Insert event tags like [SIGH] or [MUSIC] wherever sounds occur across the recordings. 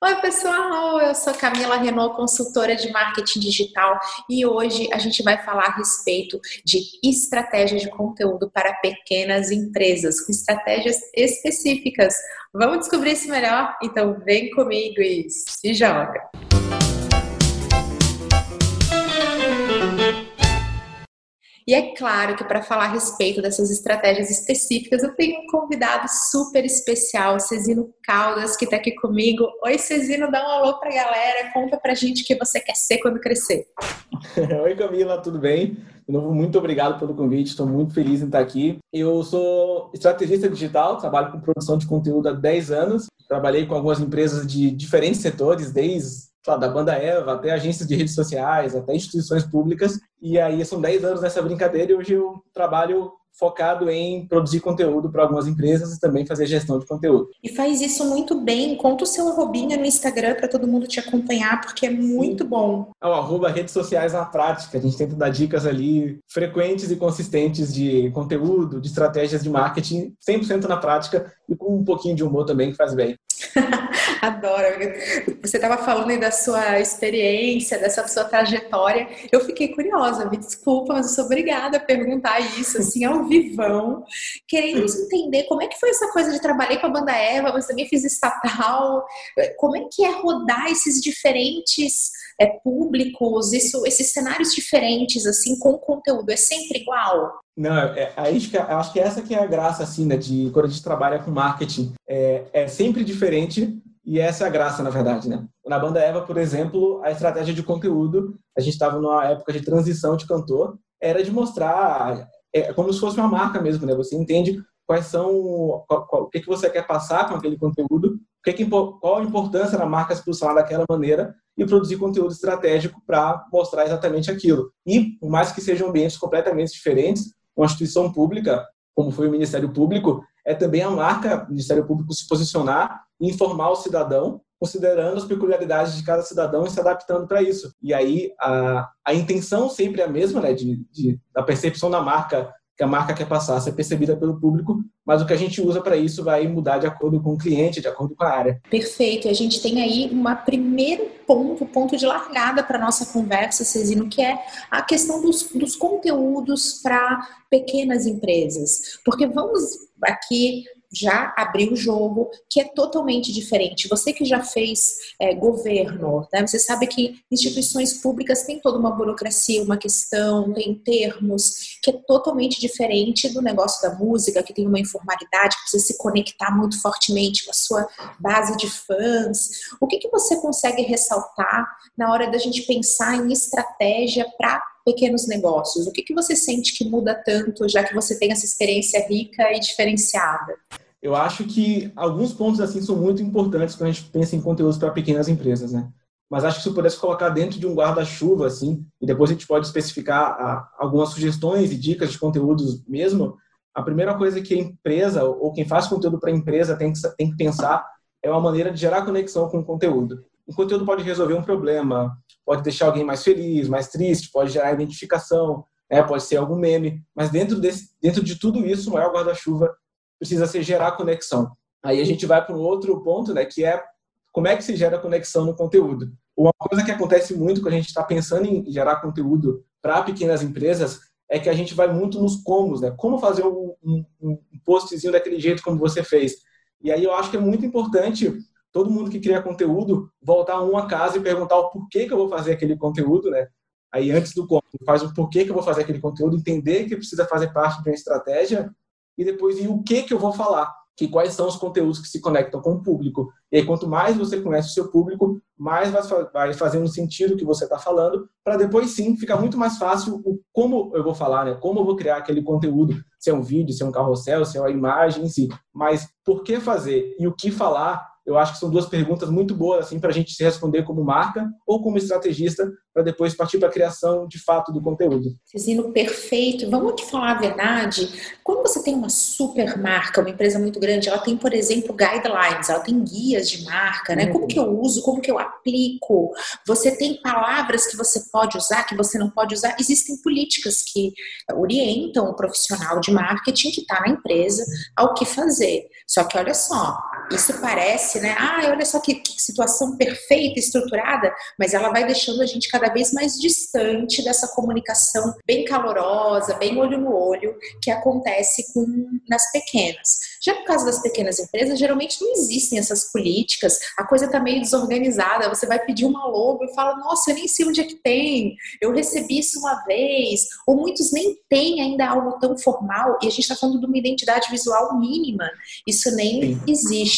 Oi, pessoal! Eu sou Camila Renault, consultora de marketing digital, e hoje a gente vai falar a respeito de estratégia de conteúdo para pequenas empresas, com estratégias específicas. Vamos descobrir isso melhor? Então, vem comigo e se joga! E é claro que para falar a respeito dessas estratégias específicas, eu tenho um convidado super especial, Cezino Caldas, que está aqui comigo. Oi, Cezino, dá um alô para a galera, conta para a gente o que você quer ser quando crescer. [LAUGHS] Oi, Camila, tudo bem? De novo, muito obrigado pelo convite, estou muito feliz em estar aqui. Eu sou estrategista digital, trabalho com produção de conteúdo há 10 anos, trabalhei com algumas empresas de diferentes setores, desde da banda Eva até agências de redes sociais, até instituições públicas. E aí são 10 anos nessa brincadeira e hoje eu trabalho focado em produzir conteúdo para algumas empresas e também fazer gestão de conteúdo. E faz isso muito bem. Conta o seu arrobinha no Instagram para todo mundo te acompanhar, porque é muito Sim. bom. É o arroba redes sociais na prática. A gente tenta dar dicas ali frequentes e consistentes de conteúdo, de estratégias de marketing, 100% na prática e com um pouquinho de humor também que faz bem. [LAUGHS] Adoro. Você estava falando aí da sua experiência, dessa sua trajetória. Eu fiquei curiosa, me desculpa, mas eu sou obrigada a perguntar isso, assim, ao vivão. Queremos entender como é que foi essa coisa de trabalhar com a banda Eva, mas também fiz estatal. Como é que é rodar esses diferentes é, públicos, isso, esses cenários diferentes, assim, com conteúdo? É sempre igual? Não, é, é acho, que, acho que essa que é a graça, assim, né, de quando a gente trabalha com marketing. É, é sempre diferente e essa é a graça, na verdade, né? Na banda Eva, por exemplo, a estratégia de conteúdo, a gente estava numa época de transição de cantor, era de mostrar, é como se fosse uma marca mesmo, né? Você entende quais são, qual, qual, o que, que você quer passar com aquele conteúdo, o que que, qual a importância da marca se posicionar daquela maneira e produzir conteúdo estratégico para mostrar exatamente aquilo. E, por mais que sejam ambientes completamente diferentes, uma instituição pública, como foi o Ministério Público, é também a marca do Ministério Público se posicionar e informar o cidadão, considerando as peculiaridades de cada cidadão e se adaptando para isso. E aí a, a intenção sempre é a mesma, né, de, de, da percepção da marca que a marca quer passar ser percebida pelo público, mas o que a gente usa para isso vai mudar de acordo com o cliente, de acordo com a área. Perfeito. A gente tem aí um primeiro ponto, ponto de largada para nossa conversa, Cezino, que é a questão dos, dos conteúdos para pequenas empresas. Porque vamos aqui já abriu o jogo, que é totalmente diferente. Você que já fez é, governo, né, você sabe que instituições públicas têm toda uma burocracia, uma questão, tem termos, que é totalmente diferente do negócio da música, que tem uma informalidade, que precisa se conectar muito fortemente com a sua base de fãs. O que, que você consegue ressaltar na hora da gente pensar em estratégia para pequenos negócios? O que, que você sente que muda tanto, já que você tem essa experiência rica e diferenciada? Eu acho que alguns pontos assim são muito importantes quando a gente pensa em conteúdos para pequenas empresas, né? Mas acho que se eu pudesse colocar dentro de um guarda-chuva, assim, e depois a gente pode especificar ah, algumas sugestões e dicas de conteúdos mesmo, a primeira coisa que a empresa ou quem faz conteúdo para a empresa tem que, tem que pensar é uma maneira de gerar conexão com o conteúdo. O conteúdo pode resolver um problema, pode deixar alguém mais feliz, mais triste, pode gerar identificação, né, pode ser algum meme, mas dentro, desse, dentro de tudo isso, o maior guarda-chuva precisa ser gerar conexão. Aí a gente vai para um outro ponto, né, que é como é que se gera conexão no conteúdo. Uma coisa que acontece muito quando a gente está pensando em gerar conteúdo para pequenas empresas é que a gente vai muito nos comos, né? Como fazer um, um, um postzinho daquele jeito como você fez. E aí eu acho que é muito importante todo mundo que cria conteúdo voltar a uma casa e perguntar o porquê que eu vou fazer aquele conteúdo, né? Aí antes do como, faz o porquê que eu vou fazer aquele conteúdo, entender que precisa fazer parte de uma estratégia e depois e o que que eu vou falar, que quais são os conteúdos que se conectam com o público. E aí, quanto mais você conhece o seu público, mais vai fazendo sentido o que você está falando, para depois sim ficar muito mais fácil o como eu vou falar, né? Como eu vou criar aquele conteúdo, se é um vídeo, se é um carrossel, se é uma imagem em si. Mas por que fazer e o que falar eu acho que são duas perguntas muito boas assim para a gente se responder como marca ou como estrategista para depois partir para a criação de fato do conteúdo. Cezino, perfeito. Vamos aqui falar a verdade. Quando você tem uma super marca, uma empresa muito grande, ela tem, por exemplo, guidelines, ela tem guias de marca, né? Como que eu uso, como que eu aplico? Você tem palavras que você pode usar, que você não pode usar. Existem políticas que orientam o profissional de marketing que está na empresa ao que fazer. Só que olha só, isso parece, né? Ah, olha só que, que situação perfeita, estruturada, mas ela vai deixando a gente cada vez mais distante dessa comunicação bem calorosa, bem olho no olho, que acontece com nas pequenas. Já no caso das pequenas empresas, geralmente não existem essas políticas, a coisa está meio desorganizada. Você vai pedir uma logo e fala, nossa, eu nem sei onde é que tem, eu recebi isso uma vez, ou muitos nem têm ainda algo tão formal, e a gente está falando de uma identidade visual mínima, isso nem Sim.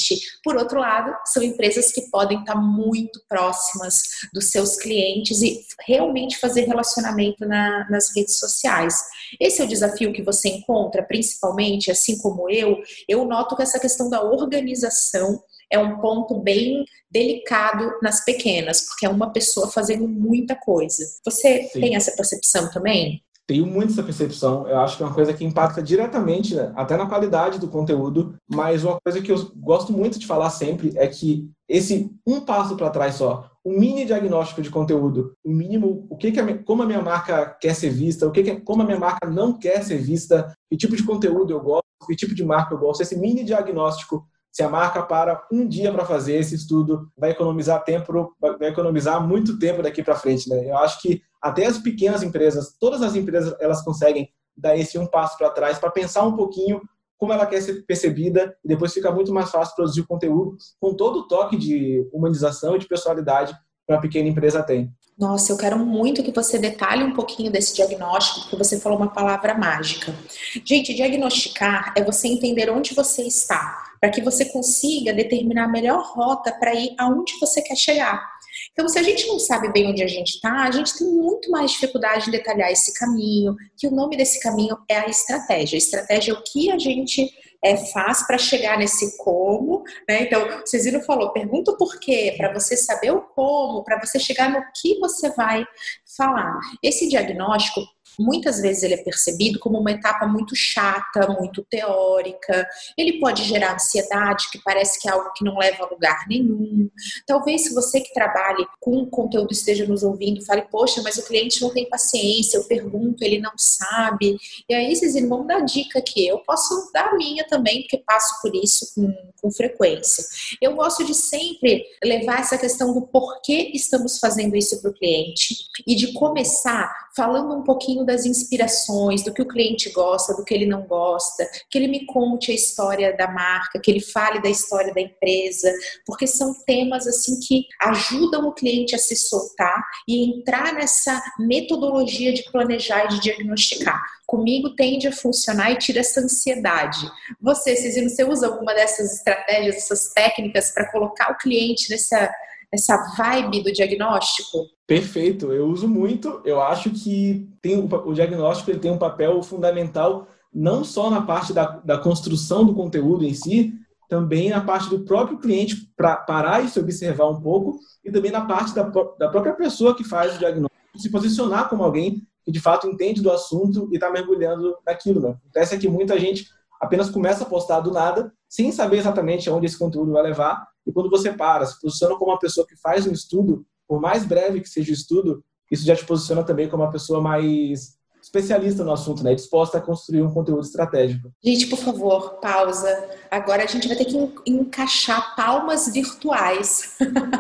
Existe. Por outro lado, são empresas que podem estar muito próximas dos seus clientes e realmente fazer relacionamento na, nas redes sociais. Esse é o desafio que você encontra, principalmente, assim como eu. Eu noto que essa questão da organização é um ponto bem delicado nas pequenas, porque é uma pessoa fazendo muita coisa. Você Sim. tem essa percepção também? Tenho muito essa percepção. Eu acho que é uma coisa que impacta diretamente, né, até na qualidade do conteúdo. Mas uma coisa que eu gosto muito de falar sempre é que esse um passo para trás só, um mini diagnóstico de conteúdo, o mínimo, o que, que a, como a minha marca quer ser vista, o que, que como a minha marca não quer ser vista, que tipo de conteúdo eu gosto, que tipo de marca eu gosto, esse mini diagnóstico se a marca para um dia para fazer esse estudo, vai economizar tempo, vai economizar muito tempo daqui para frente, né? Eu acho que até as pequenas empresas, todas as empresas, elas conseguem dar esse um passo para trás para pensar um pouquinho como ela quer ser percebida e depois fica muito mais fácil produzir o conteúdo com todo o toque de humanização e de personalidade que uma pequena empresa tem. Nossa, eu quero muito que você detalhe um pouquinho desse diagnóstico, porque você falou uma palavra mágica. Gente, diagnosticar é você entender onde você está, para que você consiga determinar a melhor rota para ir aonde você quer chegar. Então, se a gente não sabe bem onde a gente está, a gente tem muito mais dificuldade em detalhar esse caminho, que o nome desse caminho é a estratégia. A estratégia é o que a gente é, faz para chegar nesse como, né? Então, o Cezino falou, pergunta o porquê, para você saber o como, para você chegar no que você vai falar. Esse diagnóstico muitas vezes ele é percebido como uma etapa muito chata, muito teórica. Ele pode gerar ansiedade, que parece que é algo que não leva a lugar nenhum. Talvez se você que trabalhe com conteúdo esteja nos ouvindo, fale, poxa, mas o cliente não tem paciência, eu pergunto, ele não sabe. E aí, vocês vão dar dica aqui. Eu posso dar a minha também, porque passo por isso com, com frequência. Eu gosto de sempre levar essa questão do porquê estamos fazendo isso para o cliente e de começar falando um pouquinho das inspirações, do que o cliente gosta, do que ele não gosta, que ele me conte a história da marca, que ele fale da história da empresa, porque são temas assim que ajudam o cliente a se soltar e entrar nessa metodologia de planejar e de diagnosticar. Comigo tende a funcionar e tira essa ansiedade. Você, Cisino, você usa alguma dessas estratégias, essas técnicas para colocar o cliente nessa essa vibe do diagnóstico? Perfeito, eu uso muito. Eu acho que tem, o diagnóstico ele tem um papel fundamental não só na parte da, da construção do conteúdo em si, também na parte do próprio cliente para parar e se observar um pouco, e também na parte da, da própria pessoa que faz o diagnóstico, se posicionar como alguém que de fato entende do assunto e está mergulhando naquilo. Né? Acontece que muita gente apenas começa a postar do nada, sem saber exatamente aonde esse conteúdo vai levar, e quando você para, se posiciona como uma pessoa que faz um estudo, por mais breve que seja o estudo, isso já te posiciona também como uma pessoa mais especialista no assunto, né? Disposta a construir um conteúdo estratégico. Gente, por favor, pausa. Agora a gente vai ter que encaixar palmas virtuais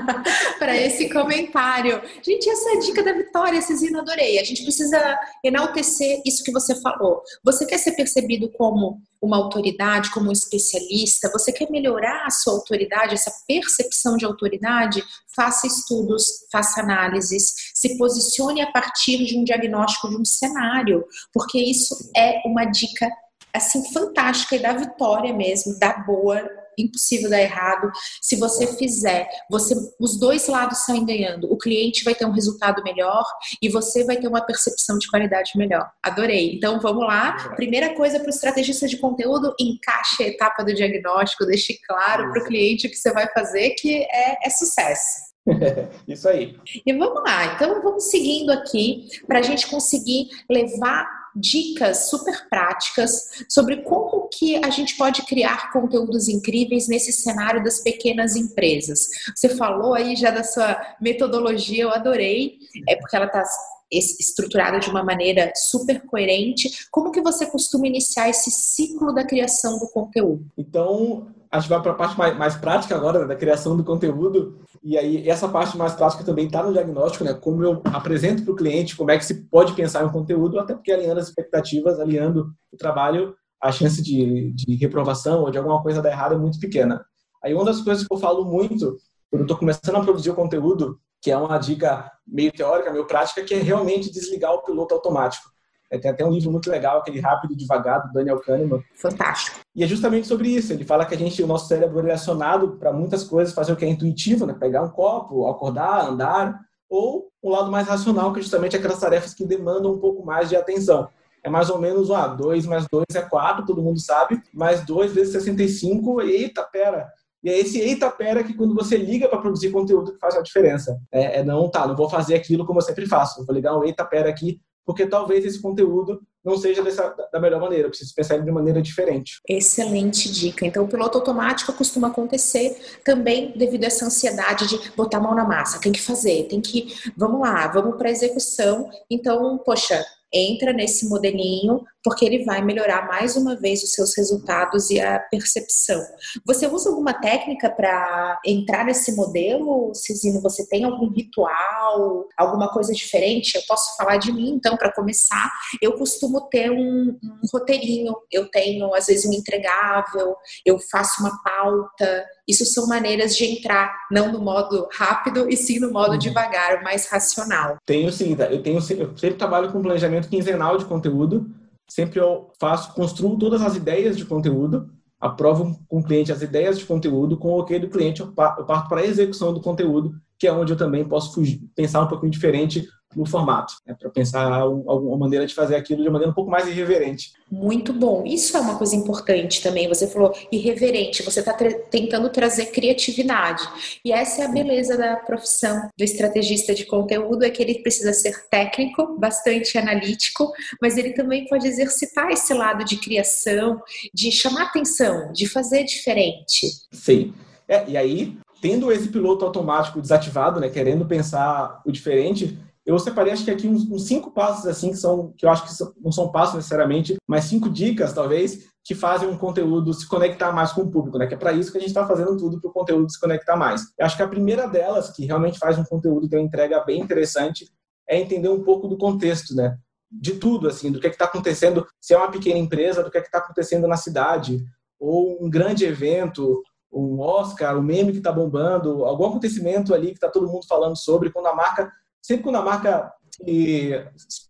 [LAUGHS] para esse comentário. Gente, essa é a dica da Vitória, Cezina, adorei. A gente precisa enaltecer isso que você falou. Você quer ser percebido como uma autoridade, como um especialista, você quer melhorar a sua autoridade, essa percepção de autoridade, faça estudos, faça análises, se posicione a partir de um diagnóstico de um cenário, porque isso é uma dica assim fantástica e da vitória mesmo, da boa impossível dar errado. Se você fizer, você, os dois lados saem ganhando. O cliente vai ter um resultado melhor e você vai ter uma percepção de qualidade melhor. Adorei. Então vamos lá. Primeira coisa para o estrategista de conteúdo, encaixe a etapa do diagnóstico, deixe claro para o cliente o que você vai fazer, que é, é sucesso. [LAUGHS] Isso aí. E vamos lá, então vamos seguindo aqui para a gente conseguir levar dicas super práticas sobre como que a gente pode criar conteúdos incríveis nesse cenário das pequenas empresas. Você falou aí já da sua metodologia, eu adorei, é porque ela está estruturada de uma maneira super coerente. Como que você costuma iniciar esse ciclo da criação do conteúdo? Então, a gente vai para a parte mais, mais, prática agora, né, da criação do conteúdo. E aí, essa parte mais prática também está no diagnóstico, né? Como eu apresento para o cliente, como é que se pode pensar em um conteúdo, até porque alinhando as expectativas, alinhando o trabalho, a chance de, de reprovação ou de alguma coisa dar errado é muito pequena. Aí, uma das coisas que eu falo muito, quando estou começando a produzir o conteúdo, que é uma dica meio teórica, meio prática, que é realmente desligar o piloto automático. É, tem até um livro muito legal, aquele Rápido e Devagar, do Daniel Kahneman. Fantástico. E é justamente sobre isso. Ele fala que a gente, o nosso cérebro é acionado para muitas coisas, fazer o que é intuitivo, né? pegar um copo, acordar, andar, ou um lado mais racional, que é justamente aquelas tarefas que demandam um pouco mais de atenção. É mais ou menos, ah, 2 mais 2 é 4, todo mundo sabe, mais 2 vezes 65, eita, pera, e é esse eita pera que quando você liga para produzir conteúdo que faz a diferença. É, é, não, tá, não vou fazer aquilo como eu sempre faço. Vou ligar um eita pera aqui porque talvez esse conteúdo não seja dessa, da melhor maneira, eu preciso pensar de maneira diferente. Excelente dica. Então, o piloto automático costuma acontecer também devido a essa ansiedade de botar a mão na massa, tem que fazer, tem que, vamos lá, vamos para execução. Então, poxa, entra nesse modelinho, porque ele vai melhorar mais uma vez os seus resultados e a percepção. Você usa alguma técnica para entrar nesse modelo, Cisino? Você tem algum ritual, alguma coisa diferente? Eu posso falar de mim, então, para começar. Eu costumo ter um, um roteirinho, eu tenho, às vezes, um entregável, eu faço uma pauta. Isso são maneiras de entrar, não no modo rápido, e sim no modo uhum. devagar, mais racional. Tenho sim, tá? eu tenho eu sempre trabalho com planejamento quinzenal de conteúdo. Sempre eu faço, construo todas as ideias de conteúdo, aprovo com o cliente as ideias de conteúdo, com o ok do cliente eu parto para a execução do conteúdo, que é onde eu também posso fugir, pensar um pouquinho diferente no formato, né, para pensar alguma maneira de fazer aquilo de uma maneira um pouco mais irreverente. Muito bom. Isso é uma coisa importante também. Você falou irreverente, você está tra tentando trazer criatividade. E essa é a beleza da profissão do estrategista de conteúdo, é que ele precisa ser técnico, bastante analítico, mas ele também pode exercitar esse lado de criação, de chamar atenção, de fazer diferente. Sim. É, e aí, tendo esse piloto automático desativado, né, querendo pensar o diferente, eu separei, acho que aqui uns, uns, cinco passos, assim, que são, que eu acho que são, não são passos necessariamente, mas cinco dicas, talvez, que fazem um conteúdo se conectar mais com o público, né? Que é para isso que a gente está fazendo tudo para o conteúdo se conectar mais. Eu acho que a primeira delas, que realmente faz um conteúdo ter uma entrega bem interessante, é entender um pouco do contexto, né? De tudo, assim, do que é está acontecendo, se é uma pequena empresa, do que é está acontecendo na cidade, ou um grande evento, um Oscar, um meme que está bombando, algum acontecimento ali que está todo mundo falando sobre, quando a marca sempre quando a marca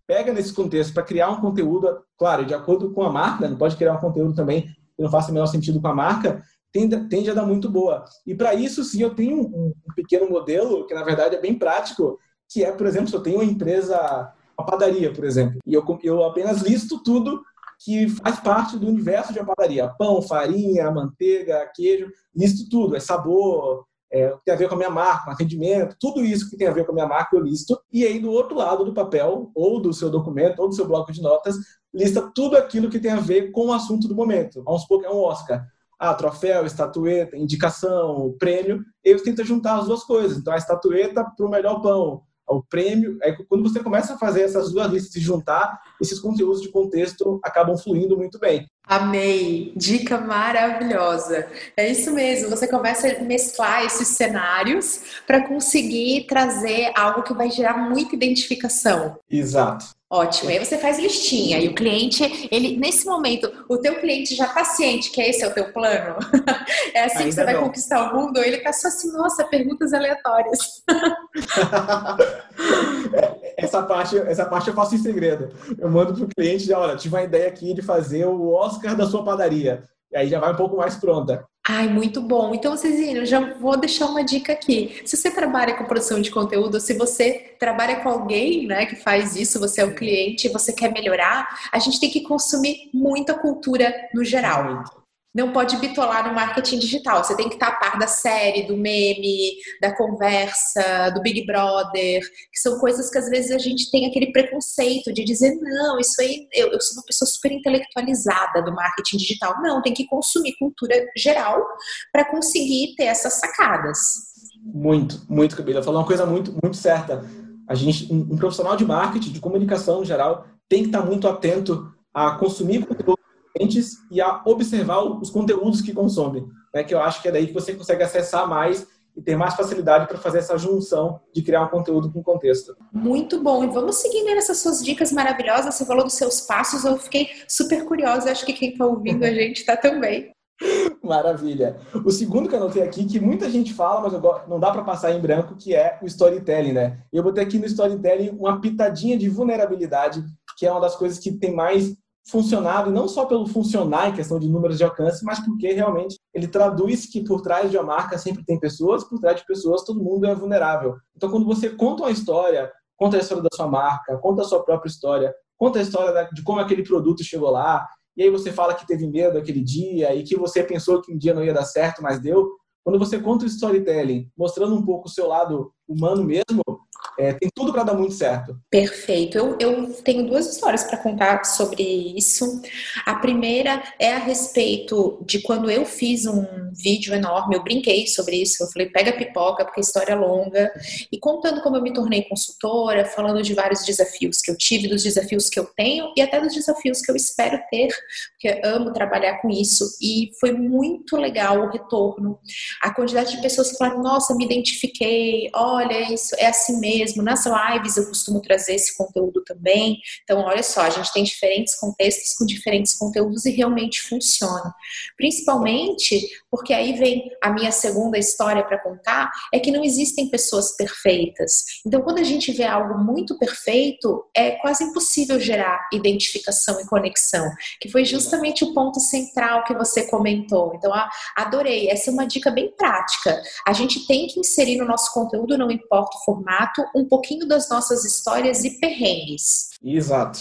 pega nesse contexto para criar um conteúdo, claro, de acordo com a marca, não pode criar um conteúdo também que não faça o menor sentido com a marca, tende, tende a dar muito boa. E para isso, sim, eu tenho um, pequeno modelo, que na verdade é bem prático, que é, por exemplo, se eu tenho uma empresa, uma padaria, por exemplo, e eu, eu apenas listo tudo que faz parte do universo de uma padaria. Pão, farinha, manteiga, queijo, listo tudo. É sabor, tem a ver com a minha marca, com atendimento, tudo isso que tem a ver com a minha marca eu listo. E aí, do outro lado do papel, ou do seu documento, ou do seu bloco de notas, lista tudo aquilo que tem a ver com o assunto do momento. Vamos supor que é um Oscar. Ah, troféu, estatueta, indicação, prêmio. Eu tento juntar as duas coisas. Então, a estatueta para o melhor pão, o prêmio. É quando você começa a fazer essas duas listas e juntar, esses conteúdos de contexto acabam fluindo muito bem. Amei, dica maravilhosa. É isso mesmo, você começa a mesclar esses cenários para conseguir trazer algo que vai gerar muita identificação. Exato. Ótimo. Aí você faz listinha e o cliente, ele nesse momento, o teu cliente já está ciente que esse é o teu plano. [LAUGHS] é assim Ainda que você vai conquistar o mundo. Ou ele está só assim, nossa, perguntas aleatórias. [LAUGHS] essa parte, essa parte eu faço em segredo. Eu mando pro cliente, já, olha, tive uma ideia aqui de fazer o Oscar da sua padaria. E aí já vai um pouco mais pronta. Ai, muito bom. Então, Cezinho, já vou deixar uma dica aqui. Se você trabalha com produção de conteúdo, se você trabalha com alguém né, que faz isso, você é o cliente, você quer melhorar, a gente tem que consumir muita cultura no geral. Não pode bitolar no marketing digital. Você tem que estar a par da série, do meme, da conversa, do Big Brother, que são coisas que às vezes a gente tem aquele preconceito de dizer, não, isso aí, eu, eu sou uma pessoa super intelectualizada do marketing digital. Não, tem que consumir cultura geral para conseguir ter essas sacadas. Muito, muito, Camila. Falou uma coisa muito, muito certa. A gente, um, um profissional de marketing, de comunicação em geral, tem que estar muito atento a consumir conteúdo clientes e a observar os conteúdos que consomem. né, que eu acho que é daí que você consegue acessar mais e ter mais facilidade para fazer essa junção de criar um conteúdo com contexto. Muito bom. E vamos seguindo nessas suas dicas maravilhosas. Você falou dos seus passos, eu fiquei super curiosa. Acho que quem está ouvindo a gente está também. [LAUGHS] Maravilha. O segundo que eu anotei aqui, que muita gente fala, mas não dá para passar em branco, que é o storytelling, né? Eu botei aqui no storytelling uma pitadinha de vulnerabilidade, que é uma das coisas que tem mais funcionado, e não só pelo funcionar em questão de números de alcance, mas porque realmente ele traduz que por trás de uma marca sempre tem pessoas, por trás de pessoas todo mundo é vulnerável. Então, quando você conta uma história, conta a história da sua marca, conta a sua própria história, conta a história de como aquele produto chegou lá, e aí você fala que teve medo aquele dia e que você pensou que um dia não ia dar certo, mas deu. Quando você conta o storytelling, mostrando um pouco o seu lado humano mesmo, é, tem tudo para dar muito certo. Perfeito. Eu, eu tenho duas histórias para contar sobre isso. A primeira é a respeito de quando eu fiz um vídeo enorme, eu brinquei sobre isso. Eu falei, pega pipoca, porque a história é longa. E contando como eu me tornei consultora, falando de vários desafios que eu tive, dos desafios que eu tenho e até dos desafios que eu espero ter, porque eu amo trabalhar com isso. E foi muito legal o retorno. A quantidade de pessoas que falaram, nossa, me identifiquei, olha, isso é assim mesmo. Nas lives eu costumo trazer esse conteúdo também. Então, olha só, a gente tem diferentes contextos com diferentes conteúdos e realmente funciona. Principalmente porque aí vem a minha segunda história para contar, é que não existem pessoas perfeitas. Então, quando a gente vê algo muito perfeito, é quase impossível gerar identificação e conexão, que foi justamente o ponto central que você comentou. Então, adorei. Essa é uma dica bem prática. A gente tem que inserir no nosso conteúdo, não importa o formato, um pouquinho das nossas histórias e perrengues. Exato.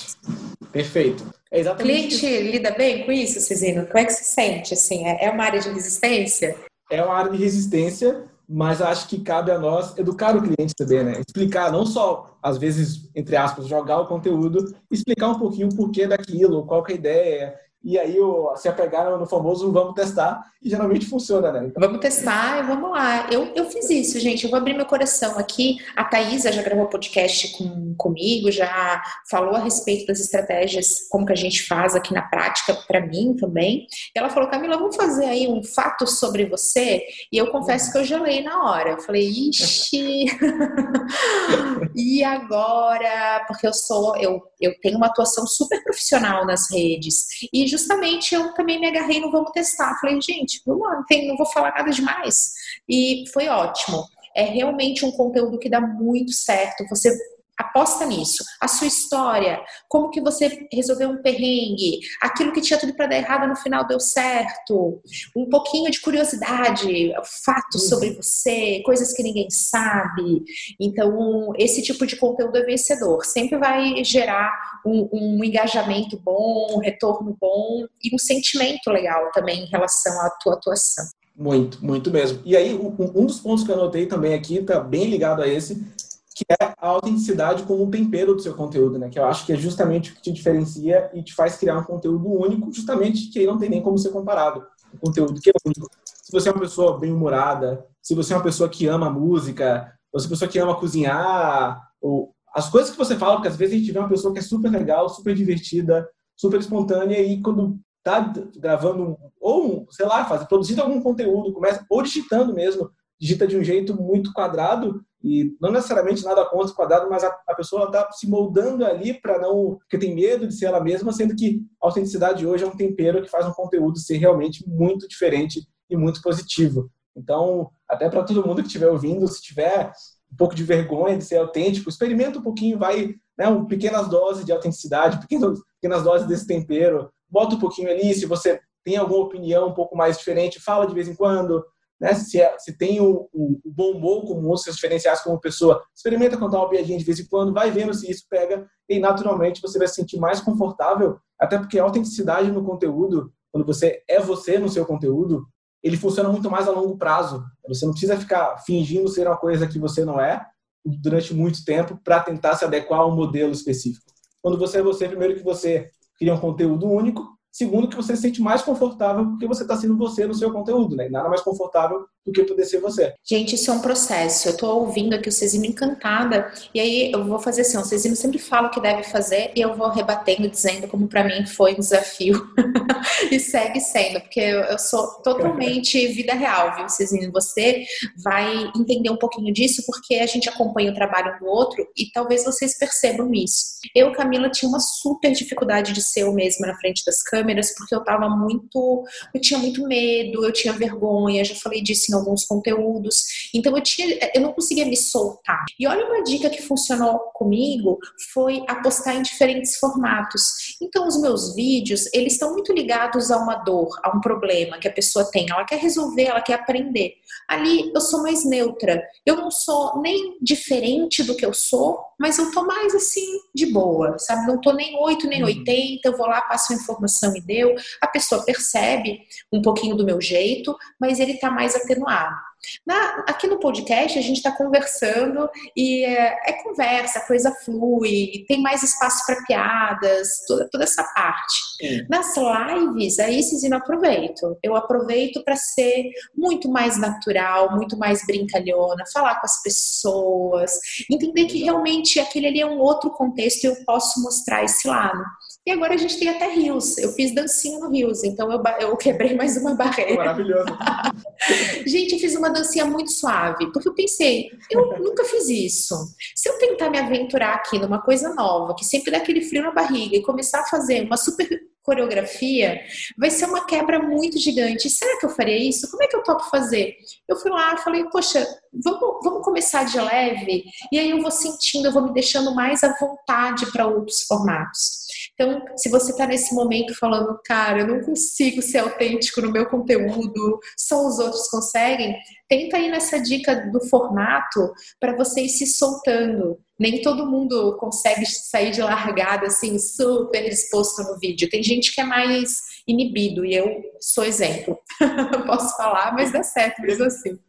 Perfeito. É exatamente cliente isso. lida bem com isso, Cezino? Como é que se sente? Assim, é, é uma área de resistência? É uma área de resistência, mas acho que cabe a nós educar o cliente também, né? Explicar, não só, às vezes, entre aspas, jogar o conteúdo, explicar um pouquinho o porquê daquilo, qual que é a ideia, e aí se apegaram no famoso vamos testar e geralmente funciona, né? Então... Vamos testar e vamos lá. Eu, eu fiz isso, gente. Eu vou abrir meu coração aqui. A Thaisa já gravou podcast com, comigo, já falou a respeito das estratégias, como que a gente faz aqui na prática para mim também. E ela falou, Camila, vamos fazer aí um fato sobre você? E eu confesso que eu gelei na hora. Eu falei, ixi, [LAUGHS] e agora? Porque eu sou, eu, eu tenho uma atuação super profissional nas redes. E justamente eu também me agarrei no vamos testar. Falei, gente, vamos lá, não, vou falar nada demais. E foi ótimo. É realmente um conteúdo que dá muito certo. Você Aposta nisso. A sua história, como que você resolveu um perrengue, aquilo que tinha tudo para dar errado no final deu certo, um pouquinho de curiosidade, fatos uhum. sobre você, coisas que ninguém sabe. Então, esse tipo de conteúdo é vencedor. Sempre vai gerar um, um engajamento bom, um retorno bom e um sentimento legal também em relação à tua atuação. Muito, muito mesmo. E aí, um dos pontos que eu anotei também aqui, está bem ligado a esse, que é a autenticidade como um tempero do seu conteúdo, né? Que eu acho que é justamente o que te diferencia e te faz criar um conteúdo único, justamente que não tem nem como ser comparado. Um conteúdo que é único. Se você é uma pessoa bem humorada, se você é uma pessoa que ama música, ou se é uma pessoa que ama cozinhar, ou as coisas que você fala, porque às vezes a gente vê uma pessoa que é super legal, super divertida, super espontânea e quando tá gravando ou sei lá, faz, produzindo algum conteúdo, começa ou digitando mesmo, digita de um jeito muito quadrado e não necessariamente nada contra o quadrado, mas a, a pessoa está se moldando ali para não. porque tem medo de ser ela mesma, sendo que a autenticidade hoje é um tempero que faz um conteúdo ser realmente muito diferente e muito positivo. Então, até para todo mundo que estiver ouvindo, se tiver um pouco de vergonha de ser autêntico, experimenta um pouquinho, vai, né, um, pequenas doses de autenticidade, pequenas, pequenas doses desse tempero, bota um pouquinho ali, se você tem alguma opinião um pouco mais diferente, fala de vez em quando, né? Se, é, se tem o, o, o, bom humor como um seus diferenciais como pessoa, experimenta contar uma piadinha de vez em quando, vai vendo se isso pega e naturalmente você vai se sentir mais confortável, até porque a autenticidade no conteúdo, quando você é você no seu conteúdo, ele funciona muito mais a longo prazo. Você não precisa ficar fingindo ser uma coisa que você não é durante muito tempo para tentar se adequar a um modelo específico. Quando você é você, primeiro que você cria um conteúdo único, Segundo, que você se sente mais confortável porque você está sendo você no seu conteúdo, né? Nada mais confortável do que poder ser você. Gente, isso é um processo. Eu tô ouvindo aqui o Cezino encantada, e aí eu vou fazer assim, o Cezino sempre fala o que deve fazer, e eu vou rebatendo, dizendo como para mim foi um desafio. [LAUGHS] e segue sendo, porque eu sou totalmente vida real, viu, Cezino? Você vai entender um pouquinho disso, porque a gente acompanha o trabalho do outro, e talvez vocês percebam isso. Eu, Camila, tinha uma super dificuldade de ser eu mesma na frente das câmeras, porque eu tava muito, eu tinha muito medo, eu tinha vergonha, já falei disso em alguns conteúdos. Então eu tinha, eu não conseguia me soltar. E olha uma dica que funcionou comigo foi apostar em diferentes formatos. Então os meus vídeos, eles estão muito ligados a uma dor, a um problema que a pessoa tem, ela quer resolver, ela quer aprender. Ali eu sou mais neutra. Eu não sou nem diferente do que eu sou, mas eu tô mais assim de boa, sabe? Não tô nem 8 nem 80, uhum. eu vou lá, passo a informação e deu. A pessoa percebe um pouquinho do meu jeito, mas ele tá mais atenuado. Na, aqui no podcast a gente está conversando e é, é, conversa, a coisa flui, tem mais espaço para piadas, toda, toda essa parte. Sim. Nas lives, aí sim eu aproveito. Eu aproveito para ser muito mais natural, muito mais brincalhona, falar com as pessoas, entender que realmente aquele ali é um outro contexto e eu posso mostrar esse lado. E agora a gente tem até rios. Eu fiz dancinha no rios, então eu, eu quebrei mais uma barreira. Maravilhoso. [LAUGHS] gente, eu fiz uma dancinha muito suave, porque eu pensei, eu nunca fiz isso. Se eu tentar me aventurar aqui numa coisa nova, que sempre dá aquele frio na barriga, e começar a fazer uma super coreografia, vai ser uma quebra muito gigante. Será que eu faria isso? Como é que eu topo fazer? Eu fui lá, falei, poxa, vamos, vamos começar de leve, e aí eu vou sentindo, eu vou me deixando mais à vontade para outros formatos. Então, se você está nesse momento falando, cara, eu não consigo ser autêntico no meu conteúdo, só os outros conseguem, tenta ir nessa dica do formato para você ir se soltando. Nem todo mundo consegue sair de largada assim, super exposto no vídeo. Tem gente que é mais inibido e eu sou exemplo. [LAUGHS] Posso falar, mas dá certo mesmo assim.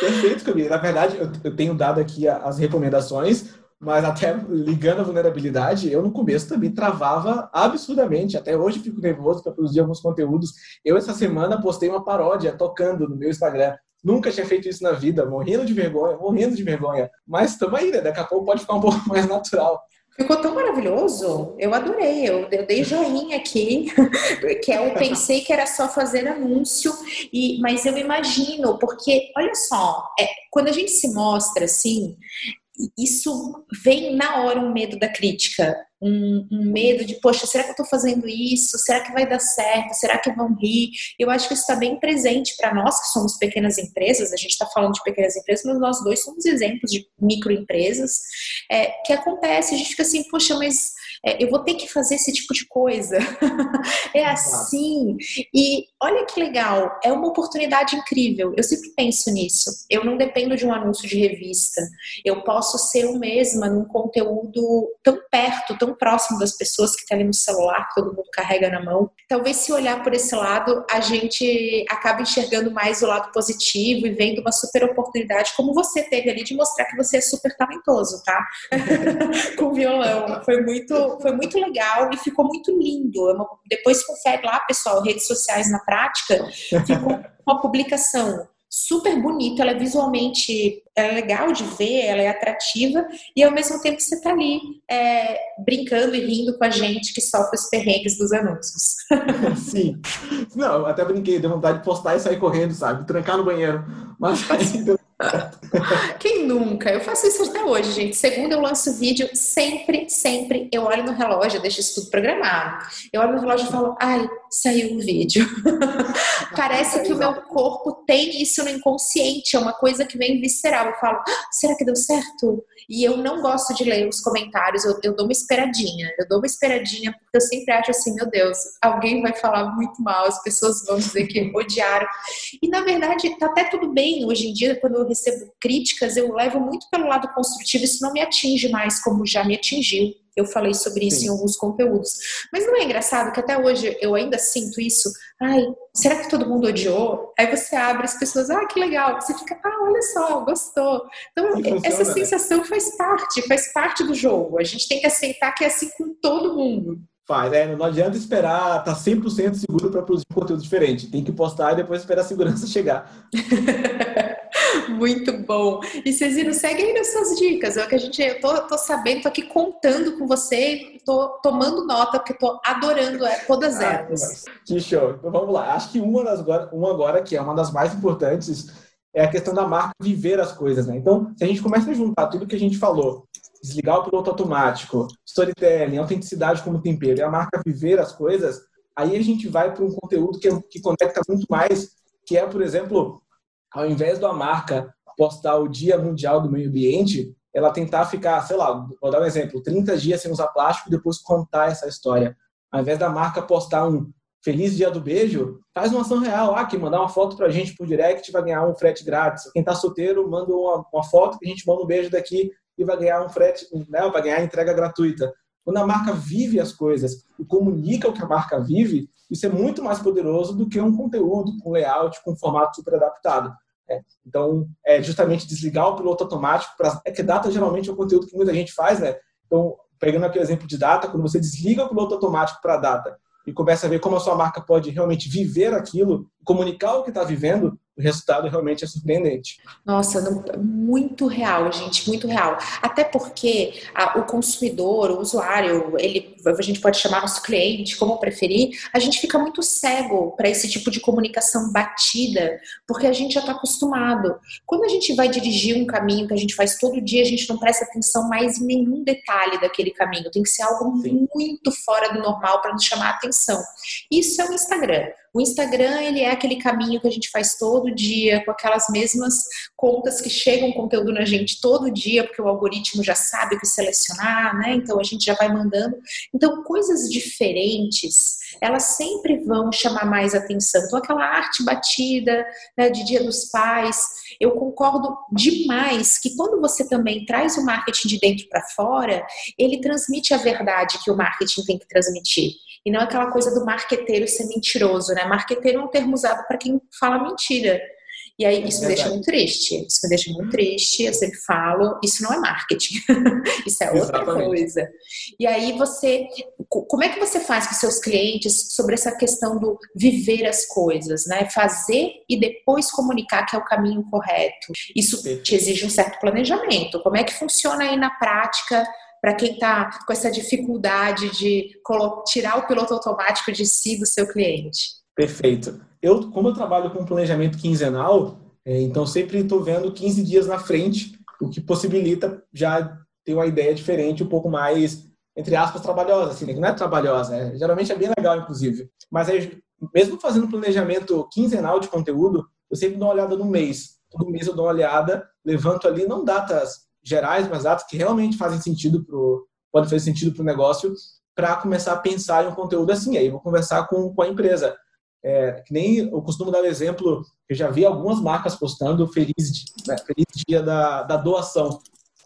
Perfeito, Camila. Na verdade, eu tenho dado aqui as recomendações mas até ligando a vulnerabilidade, eu no começo também travava absurdamente. Até hoje fico nervoso para produzir alguns conteúdos. Eu, essa semana, postei uma paródia tocando no meu Instagram. Nunca tinha feito isso na vida, morrendo de vergonha, morrendo de vergonha. Mas estamos aí, né? Daqui a pouco pode ficar um pouco [LAUGHS] mais natural. Ficou tão maravilhoso, eu adorei, eu, eu dei joinha aqui, [LAUGHS] que eu pensei que era só fazer anúncio, e, mas eu imagino, porque olha só, é, quando a gente se mostra assim, isso vem na hora um medo da crítica, um, um, medo de, poxa, será que eu estou fazendo isso? Será que vai dar certo? Será que vão rir? Eu acho que isso está bem presente para nós que somos pequenas empresas, a gente está falando de pequenas empresas, mas nós dois somos exemplos de microempresas, é, que acontece, a gente fica assim, poxa, mas é, eu vou ter que fazer esse tipo de coisa. [LAUGHS] é assim. E olha que legal, é uma oportunidade incrível. Eu sempre penso nisso. Eu não dependo de um anúncio de revista. Eu posso ser eu mesma num conteúdo tão perto, tão próximo das pessoas que está ali no celular, que todo mundo carrega na mão. Talvez se olhar por esse lado, a gente acaba enxergando mais o lado positivo e vendo uma super oportunidade, como você teve ali, de mostrar que você é super talentoso, tá? [LAUGHS] Com violão. Foi muito foi muito legal e ficou muito lindo. É depois confere lá, pessoal, redes sociais na prática, ficou [LAUGHS] uma publicação super bonita, ela é visualmente é legal de ver, ela é atrativa e ao mesmo tempo você está ali é, brincando e rindo com a gente que sofre os perrengues dos anúncios. [LAUGHS] Sim. Não, até brinquei, deu vontade de postar e sair correndo, sabe? Trancar no banheiro. Mas aí deu quem nunca? Eu faço isso até hoje, gente. Segunda eu lanço vídeo, sempre, sempre eu olho no relógio, eu deixo isso tudo programado. Eu olho no relógio e falo, ai, saiu o vídeo. [LAUGHS] Parece que o meu corpo tem isso no inconsciente, é uma coisa que vem visceral. Eu falo, ah, será que deu certo? E eu não gosto de ler os comentários, eu, eu dou uma esperadinha. Eu dou uma esperadinha porque eu sempre acho assim, meu Deus, alguém vai falar muito mal, as pessoas vão dizer que odiaram. E na verdade, tá até tudo bem hoje em dia, quando eu recebo críticas, eu levo muito pelo lado construtivo, isso não me atinge mais como já me atingiu. Eu falei sobre isso Sim. em alguns conteúdos. Mas não é engraçado que até hoje eu ainda sinto isso? Ai, será que todo mundo odiou? Aí você abre as pessoas, ah, que legal. Você fica, ah, olha só, gostou. Então, funciona, essa né? sensação faz parte, faz parte do jogo. A gente tem que aceitar que é assim com todo mundo. Faz, é, não adianta esperar tá 100% seguro para produzir conteúdo diferente. Tem que postar e depois esperar a segurança [LAUGHS] chegar. Muito bom. E Cezino, segue aí nas suas dicas. É o que a gente, eu tô, tô sabendo, tô aqui contando com você, tô tomando nota, porque tô adorando é, todas ah, elas. que show. Então vamos lá. Acho que uma, das, uma agora, que é uma das mais importantes, é a questão da marca viver as coisas, né? Então, se a gente começa a juntar tudo que a gente falou, desligar o piloto automático, storytelling, autenticidade como tempero e a marca viver as coisas, aí a gente vai para um conteúdo que, que conecta muito mais, que é, por exemplo, ao invés da marca postar o Dia Mundial do Meio Ambiente, ela tentar ficar, sei lá, vou dar um exemplo, 30 dias sem usar plástico e depois contar essa história. Ao invés da marca postar um Feliz Dia do Beijo, faz uma ação real. Ah, quem mandar uma foto pra gente por direct vai ganhar um frete grátis. Quem tá solteiro, manda uma, uma foto que a gente manda um beijo daqui e vai ganhar um frete, né, vai ganhar entrega gratuita. Quando a marca vive as coisas e comunica o que a marca vive, isso é muito mais poderoso do que um conteúdo com layout, com formato super adaptado. É, então, é justamente desligar o piloto automático. Pra, é que data geralmente é um conteúdo que muita gente faz, né? Então, pegando aqui o exemplo de data, quando você desliga o piloto automático para data e começa a ver como a sua marca pode realmente viver aquilo, comunicar o que está vivendo, o resultado realmente é surpreendente. Nossa, não, muito real, gente, muito real. Até porque a, o consumidor, o usuário, ele, a gente pode chamar nosso cliente, como preferir, a gente fica muito cego para esse tipo de comunicação batida, porque a gente já está acostumado. Quando a gente vai dirigir um caminho que a gente faz todo dia, a gente não presta atenção mais em nenhum detalhe daquele caminho. Tem que ser algo Sim. muito fora do normal para nos chamar a atenção. Isso é o Instagram. O Instagram, ele é aquele caminho que a gente faz todo dia, com aquelas mesmas contas que chegam conteúdo na gente todo dia, porque o algoritmo já sabe o que selecionar, né? Então a gente já vai mandando. Então, coisas diferentes, elas sempre vão chamar mais atenção. Então, aquela arte batida né, de Dia dos Pais, eu concordo demais que quando você também traz o marketing de dentro para fora, ele transmite a verdade que o marketing tem que transmitir. E não aquela coisa do marqueteiro ser mentiroso, né? Marqueteiro é um termo usado para quem fala mentira. E aí isso é me deixa muito triste. Isso me deixa muito triste. Eu sempre falo, isso não é marketing. [LAUGHS] isso é outra Exatamente. coisa. E aí você, como é que você faz com seus clientes sobre essa questão do viver as coisas, né? Fazer e depois comunicar que é o caminho correto. Isso te exige um certo planejamento. Como é que funciona aí na prática para quem está com essa dificuldade de tirar o piloto automático de si do seu cliente? Perfeito. Eu, como eu trabalho com planejamento quinzenal, é, então sempre estou vendo 15 dias na frente, o que possibilita já ter uma ideia diferente, um pouco mais, entre aspas, trabalhosa, assim, né? que não é trabalhosa, é, geralmente é bem legal, inclusive. Mas aí, mesmo fazendo planejamento quinzenal de conteúdo, eu sempre dou uma olhada no mês. Todo mês eu dou uma olhada, levanto ali, não datas gerais, mas dados que realmente fazem sentido pro, podem fazer sentido para o negócio, para começar a pensar em um conteúdo assim. Aí vou conversar com, com a empresa. É, que nem eu costumo dar o exemplo, eu já vi algumas marcas postando feliz, né, feliz dia da, da doação.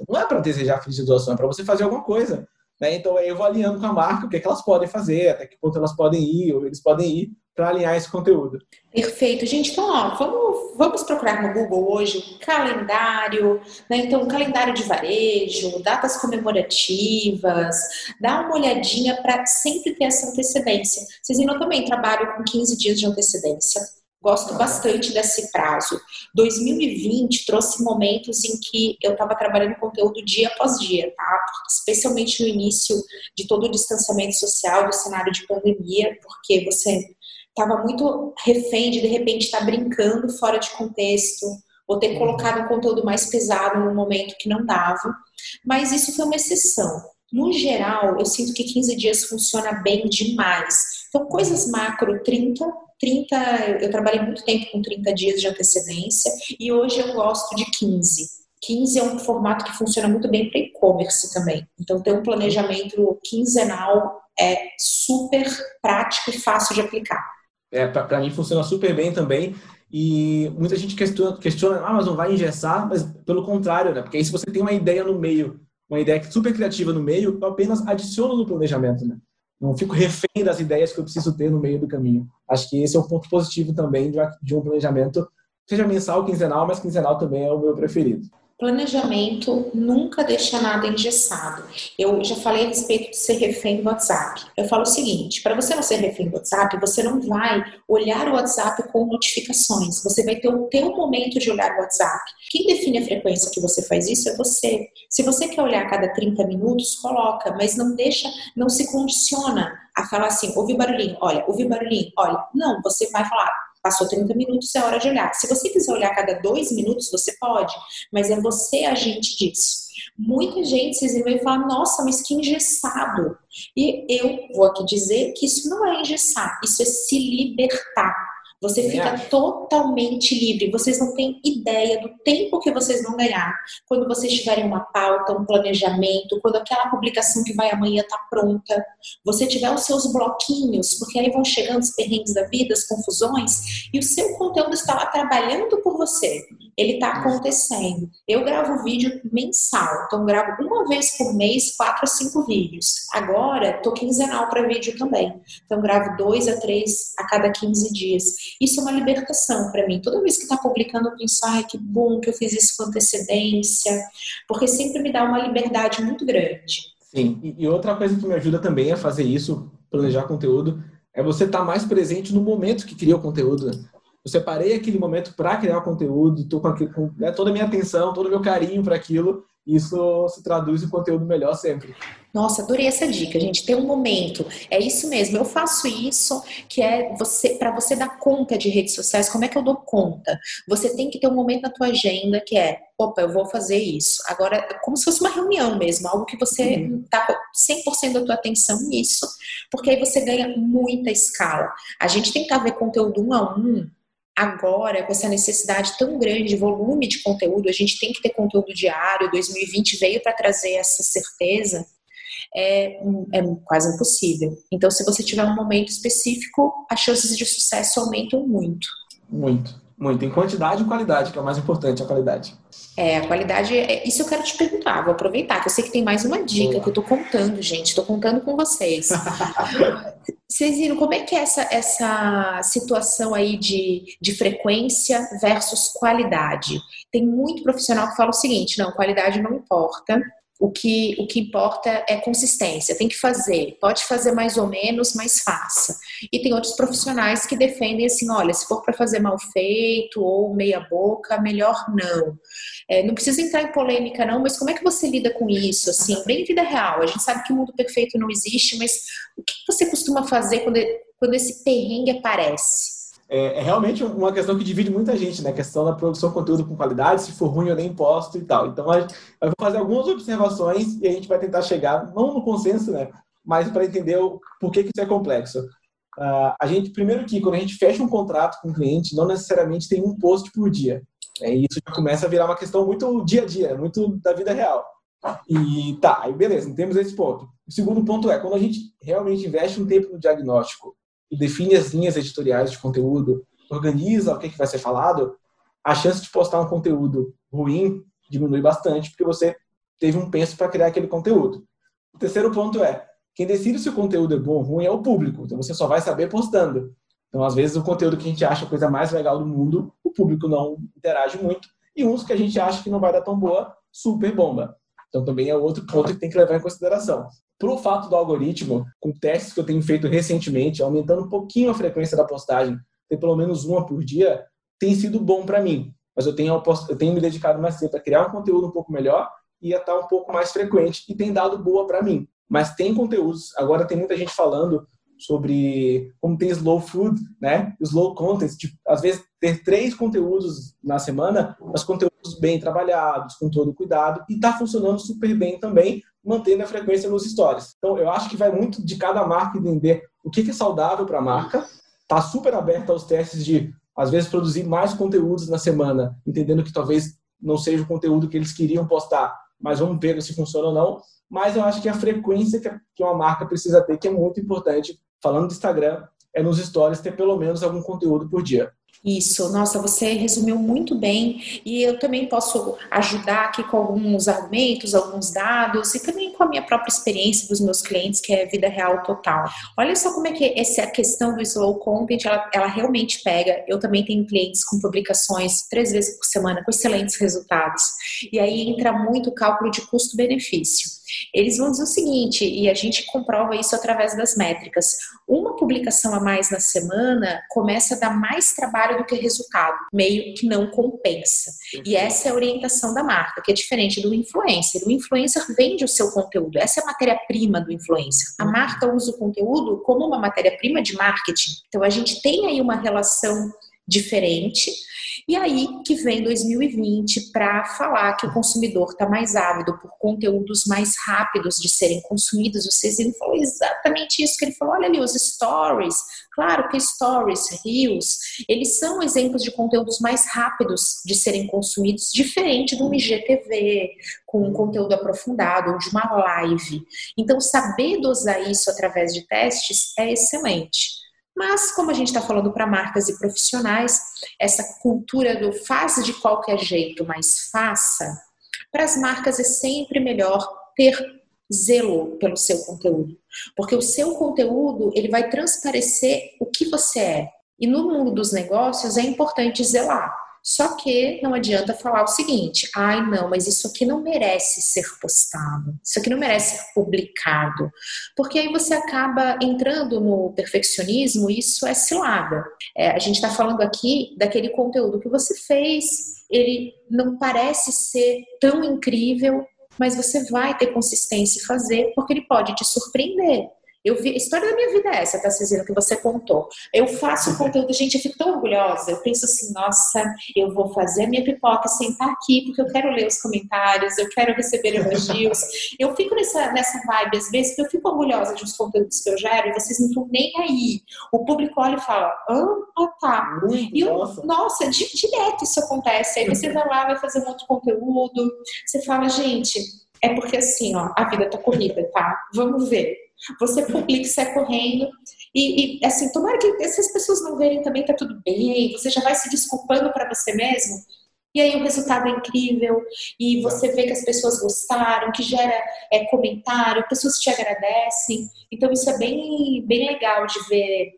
Não é para desejar feliz dia doação, é para você fazer alguma coisa. Né? Então aí eu vou alinhando com a marca o que, é que elas podem fazer, até que ponto elas podem ir, ou eles podem ir, para alinhar esse conteúdo. Perfeito, gente. Então, ó, vamos, vamos procurar no Google hoje um calendário, né? Então, um calendário de varejo, datas comemorativas, dá uma olhadinha para sempre ter essa antecedência. Vocês viram também trabalho com 15 dias de antecedência. Gosto bastante desse prazo. 2020 trouxe momentos em que eu estava trabalhando conteúdo dia após dia, tá? Especialmente no início de todo o distanciamento social do cenário de pandemia, porque você estava muito refém de de repente estar tá brincando fora de contexto, ou ter uhum. colocado um conteúdo mais pesado num momento que não dava. Mas isso foi uma exceção. No geral, eu sinto que 15 dias funciona bem demais. Então, coisas macro, 30, 30, eu trabalhei muito tempo com 30 dias de antecedência e hoje eu gosto de 15. 15 é um formato que funciona muito bem para e-commerce também. Então, ter um planejamento quinzenal é super prático e fácil de aplicar é, para mim funciona super bem também. E muita gente questiona, questiona, ah, mas não vai engessar, mas pelo contrário, né? Porque aí se você tem uma ideia no meio, uma ideia super criativa no meio, eu apenas adiciono no planejamento, né? Não fico refém das ideias que eu preciso ter no meio do caminho. Acho que esse é um ponto positivo também de um planejamento, seja mensal, quinzenal, mas quinzenal também é o meu preferido. Planejamento nunca deixa nada engessado. Eu já falei a respeito de ser refém do WhatsApp. Eu falo o seguinte: para você não ser refém do WhatsApp, você não vai olhar o WhatsApp com notificações. Você vai ter o teu momento de olhar o WhatsApp. Quem define a frequência que você faz isso é você. Se você quer olhar a cada 30 minutos, coloca, mas não deixa, não se condiciona a falar assim: ouvi barulhinho, olha, ouvi barulhinho, olha. Não, você vai falar Passou 30 minutos, é hora de olhar. Se você quiser olhar cada dois minutos, você pode, mas é você agente disso. Muita gente se vai falar, nossa, mas que engessado. E eu vou aqui dizer que isso não é engessar, isso é se libertar. Você fica totalmente livre. Vocês não têm ideia do tempo que vocês vão ganhar quando vocês tiverem uma pauta, um planejamento, quando aquela publicação que vai amanhã está pronta. Você tiver os seus bloquinhos, porque aí vão chegando os perrengues da vida, as confusões, e o seu conteúdo está lá trabalhando por você ele está acontecendo. Eu gravo vídeo mensal, então gravo uma vez por mês, quatro a cinco vídeos. Agora, tô quinzenal para vídeo também. Então gravo dois a três a cada 15 dias. Isso é uma libertação para mim. Toda vez que está publicando, eu penso, ai, que bom que eu fiz isso com antecedência, porque sempre me dá uma liberdade muito grande. Sim, e outra coisa que me ajuda também a fazer isso, planejar conteúdo, é você estar tá mais presente no momento que cria o conteúdo. Eu separei aquele momento para criar o conteúdo, estou com, com né, toda a minha atenção, todo o meu carinho para aquilo, e isso se traduz em conteúdo melhor sempre. Nossa, adorei essa dica, gente. Tem um momento. É isso mesmo. Eu faço isso, que é você para você dar conta de redes sociais. Como é que eu dou conta? Você tem que ter um momento na tua agenda que é, opa, eu vou fazer isso. Agora, é como se fosse uma reunião mesmo, algo que você uhum. tá 100% da tua atenção nisso, porque aí você ganha muita escala. A gente tentar ver conteúdo um a um agora, com essa necessidade tão grande de volume de conteúdo, a gente tem que ter conteúdo diário, 2020 veio para trazer essa certeza, é, é, quase impossível. Então, se você tiver um momento específico, as chances de sucesso aumentam muito. Muito, muito. Em quantidade e qualidade, que é o mais importante, a qualidade. É, a qualidade, é, isso eu quero te perguntar, vou aproveitar, que eu sei que tem mais uma dica Boa. que eu tô contando, gente, tô contando com vocês. [LAUGHS] Vocês viram como é que é essa, essa situação aí de, de frequência versus qualidade? Tem muito profissional que fala o seguinte, não, qualidade não importa, o que, o que importa é consistência, tem que fazer, pode fazer mais ou menos, mas faça. E tem outros profissionais que defendem assim: olha, se for para fazer mal feito ou meia boca, melhor não. É, não precisa entrar em polêmica, não, mas como é que você lida com isso? Assim, bem vida real. A gente sabe que o mundo perfeito não existe, mas o que você costuma fazer quando, quando esse perrengue aparece? É, é, realmente uma questão que divide muita gente, né? A questão da produção de conteúdo com qualidade, se for ruim eu nem posto e tal. Então, eu vou fazer algumas observações e a gente vai tentar chegar, não no consenso, né? Mas para entender o porquê que isso é complexo. Uh, a gente, primeiro que quando a gente fecha um contrato com o cliente, não necessariamente tem um post por dia. É, isso já começa a virar uma questão muito dia a dia, muito da vida real. E tá, aí beleza, temos esse ponto. O segundo ponto é, quando a gente realmente investe um tempo no diagnóstico e define as linhas editoriais de conteúdo, organiza o que, que vai ser falado, a chance de postar um conteúdo ruim diminui bastante, porque você teve um penso para criar aquele conteúdo. O terceiro ponto é, quem decide se o conteúdo é bom ou ruim é o público, então você só vai saber postando. Então, às vezes, o conteúdo que a gente acha a coisa mais legal do mundo, o público não interage muito, e uns que a gente acha que não vai dar tão boa, super bomba. Então, também é outro ponto que tem que levar em consideração. Pro fato do algoritmo, com testes que eu tenho feito recentemente, aumentando um pouquinho a frequência da postagem, ter pelo menos uma por dia, tem sido bom para mim. Mas eu tenho, eu tenho me dedicado mais tempo a criar um conteúdo um pouco melhor e a estar um pouco mais frequente e tem dado boa para mim. Mas tem conteúdos, agora tem muita gente falando sobre como tem slow food, né? Slow content, tipo, às vezes ter três conteúdos na semana, mas conteúdos bem trabalhados, com todo cuidado, e está funcionando super bem também, mantendo a frequência nos stories. Então, eu acho que vai muito de cada marca entender o que é saudável para a marca, tá super aberto aos testes de, às vezes, produzir mais conteúdos na semana, entendendo que talvez não seja o conteúdo que eles queriam postar, mas vamos ver se funciona ou não. Mas eu acho que a frequência que uma marca precisa ter, que é muito importante, falando do Instagram, é nos stories ter pelo menos algum conteúdo por dia. Isso, nossa, você resumiu muito bem e eu também posso ajudar aqui com alguns argumentos, alguns dados e também com a minha própria experiência dos meus clientes, que é vida real total. Olha só como é que essa questão do slow content, ela, ela realmente pega. Eu também tenho clientes com publicações três vezes por semana com excelentes resultados. E aí entra muito o cálculo de custo-benefício. Eles vão dizer o seguinte, e a gente comprova isso através das métricas: uma publicação a mais na semana começa a dar mais trabalho do que resultado, meio que não compensa. E essa é a orientação da marca, que é diferente do influencer. O influencer vende o seu conteúdo, essa é a matéria-prima do influencer. A marca usa o conteúdo como uma matéria-prima de marketing. Então a gente tem aí uma relação diferente e aí que vem 2020 para falar que o consumidor está mais ávido por conteúdos mais rápidos de serem consumidos. O Cezino falou exatamente isso que ele falou. Olha ali os stories. Claro que stories, reels, eles são exemplos de conteúdos mais rápidos de serem consumidos, diferente de um IGTV, com um conteúdo aprofundado, ou de uma live. Então, saber dosar isso através de testes é excelente. Mas, como a gente está falando para marcas e profissionais, essa cultura do faz de qualquer jeito, mas faça, para as marcas é sempre melhor ter zelo pelo seu conteúdo. Porque o seu conteúdo, ele vai transparecer o que você é. E no mundo dos negócios é importante zelar. Só que não adianta falar o seguinte: ai, não, mas isso aqui não merece ser postado, isso aqui não merece ser publicado. Porque aí você acaba entrando no perfeccionismo e isso é cilada. É, a gente está falando aqui daquele conteúdo que você fez, ele não parece ser tão incrível, mas você vai ter consistência em fazer, porque ele pode te surpreender. Eu vi, a história da minha vida é essa, tá, Cezina, que você contou. Eu faço conteúdo, gente, eu fico tão orgulhosa. Eu penso assim, nossa, eu vou fazer a minha pipoca, sentar aqui, porque eu quero ler os comentários, eu quero receber elogios. [LAUGHS] eu fico nessa, nessa vibe, às vezes, porque eu fico orgulhosa de uns conteúdos que eu gero e vocês não estão nem aí. O público olha e fala, ah, tá. e eu, nossa, nossa direto isso acontece. Aí você vai lá, vai fazer um outro conteúdo, você fala, gente, é porque assim, ó, a vida tá corrida, tá? Vamos ver. Você publica, sai correndo. E, e, assim, tomara que essas pessoas não verem também, tá tudo bem, você já vai se desculpando para você mesmo. E aí o resultado é incrível, e você vê que as pessoas gostaram, que gera é, comentário, pessoas te agradecem. Então isso é bem, bem legal de ver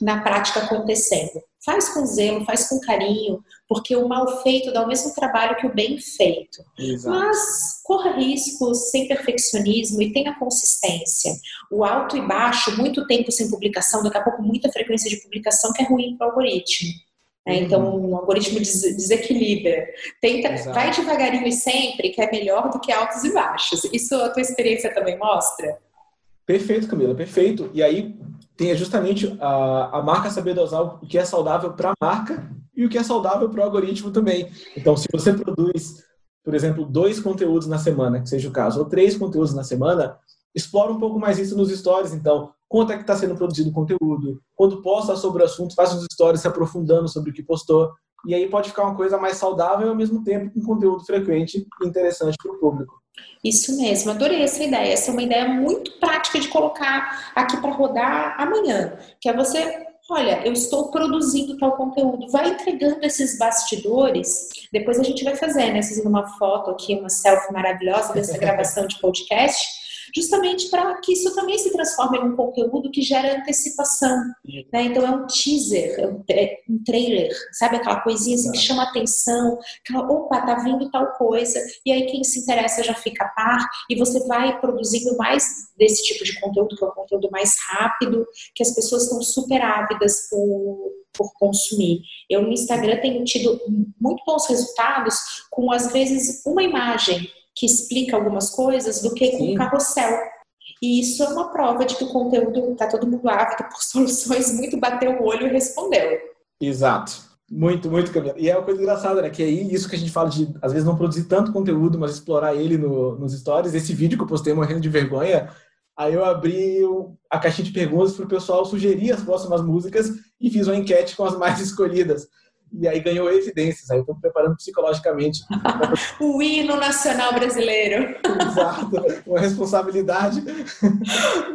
na prática acontecendo. Faz com zelo, faz com carinho, porque o mal feito dá o mesmo trabalho que o bem feito. Exato. Mas corra riscos sem perfeccionismo e tenha consistência. O alto e baixo, muito tempo sem publicação, daqui a pouco muita frequência de publicação que é ruim para o algoritmo. Né? Uhum. Então, o algoritmo des desequilibra. Tenta, vai devagarinho e sempre, que é melhor do que altos e baixos. Isso a tua experiência também mostra? Perfeito, Camila, perfeito. E aí, tem justamente a, a marca saber dosar o que é saudável para a marca e o que é saudável para o algoritmo também. Então, se você produz, por exemplo, dois conteúdos na semana, que seja o caso, ou três conteúdos na semana, explora um pouco mais isso nos stories. Então, quanto é que está sendo produzido o conteúdo? Quando posta sobre o assunto, faz uns stories se aprofundando sobre o que postou. E aí pode ficar uma coisa mais saudável e ao mesmo tempo com conteúdo frequente e interessante para o público. Isso mesmo, adorei essa ideia. Essa é uma ideia muito prática de colocar aqui para rodar amanhã, que é você olha, eu estou produzindo tal conteúdo, vai entregando esses bastidores, depois a gente vai fazer, né? Vocês uma foto aqui, uma selfie maravilhosa dessa gravação de podcast, justamente para que isso também se transforme em um conteúdo que gera antecipação. Né? Então é um teaser, é um, é um trailer, sabe aquela coisinha assim que chama atenção, aquela, opa, tá vindo tal coisa, e aí quem se interessa já fica a par, e você vai produzindo mais desse tipo de conteúdo, que é um conteúdo mais rápido, que as pessoas estão super ávidas por, por consumir. Eu no Instagram tenho tido muito bons resultados com, às vezes, uma imagem que explica algumas coisas do que com um carrossel. E isso é uma prova de que o conteúdo está todo mundo ávido por [LAUGHS] soluções, muito bateu o olho e respondeu. Exato. Muito, muito, Camila. E é uma coisa engraçada, né? Que aí, isso que a gente fala de, às vezes, não produzir tanto conteúdo, mas explorar ele no, nos stories. Esse vídeo que eu postei morrendo de vergonha, aí eu abri a caixinha de perguntas para o pessoal sugerir as próximas músicas e fiz uma enquete com as mais [LAUGHS] escolhidas. E aí ganhou evidências. Aí estou preparando psicologicamente. [LAUGHS] o hino nacional brasileiro. Exato, uma responsabilidade.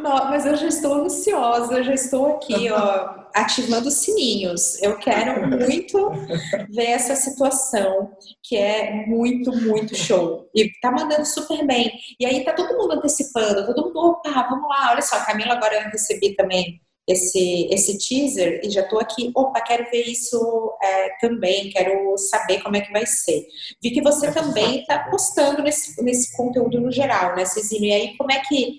Não, mas eu já estou ansiosa, eu já estou aqui, ó, ativando os sininhos. Eu quero muito ver essa situação, que é muito, muito show. E tá mandando super bem. E aí tá todo mundo antecipando, todo mundo, opa, vamos lá, olha só, Camila, agora eu recebi também esse, esse teaser e já estou aqui, opa, quero ver isso é, também, quero saber como é que vai ser. Vi que você também está postando nesse, nesse conteúdo no geral, né, Cezinho? E aí, como é que,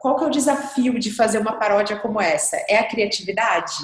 qual que é o desafio de fazer uma paródia como essa? É a criatividade?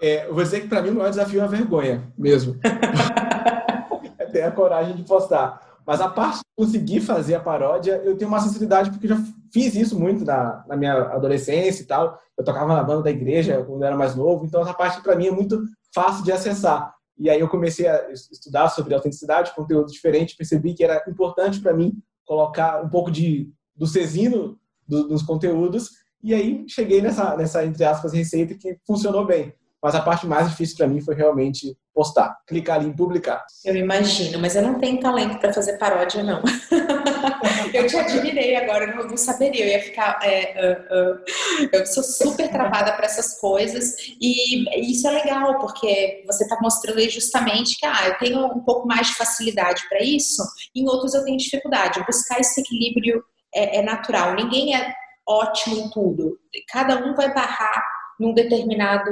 É, eu vou dizer que para mim o maior desafio é a vergonha, mesmo. [LAUGHS] é ter a coragem de postar. Mas a parte de conseguir fazer a paródia, eu tenho uma sinceridade porque já fiz isso muito na, na minha adolescência e tal. Eu tocava na banda da igreja quando eu era mais novo, então essa parte para mim é muito fácil de acessar. E aí eu comecei a estudar sobre autenticidade, conteúdo diferente, percebi que era importante para mim colocar um pouco de do cesino do, dos conteúdos e aí cheguei nessa nessa entre aspas receita que funcionou bem. Mas a parte mais difícil para mim foi realmente postar, clicar ali em publicar. Eu imagino, mas eu não tenho talento para fazer paródia, não. [LAUGHS] eu te admirei agora, eu não saberia, eu ia ficar. É, uh, uh. Eu sou super travada para essas coisas e isso é legal, porque você está mostrando aí justamente que ah, eu tenho um pouco mais de facilidade para isso, em outros eu tenho dificuldade. Buscar esse equilíbrio é, é natural, ninguém é ótimo em tudo, cada um vai barrar num determinado,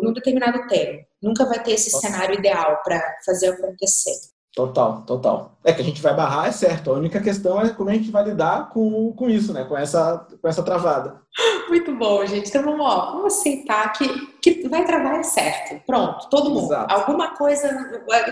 num determinado tempo. Nunca vai ter esse Nossa. cenário ideal para fazer acontecer. Total, total. É que a gente vai barrar, é certo. A única questão é como a gente vai lidar com, com isso, né? Com essa, com essa travada. Muito bom, gente. Então vamos, ó, vamos aceitar que, que vai é certo. Pronto, todo mundo. Exato. Alguma coisa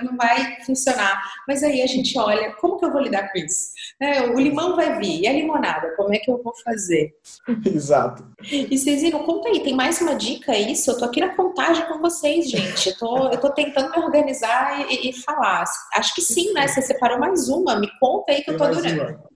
não vai funcionar. Mas aí a gente olha, como que eu vou lidar com isso? É, o limão vai vir, e a limonada, como é que eu vou fazer? [LAUGHS] Exato. E Cezinho, conta aí, tem mais uma dica isso? Eu tô aqui na contagem com vocês, gente. Eu tô, eu tô tentando me organizar e, e falar. Acho que sim, né? Você separou mais uma. Me conta aí que tem eu tô adorando. Uma.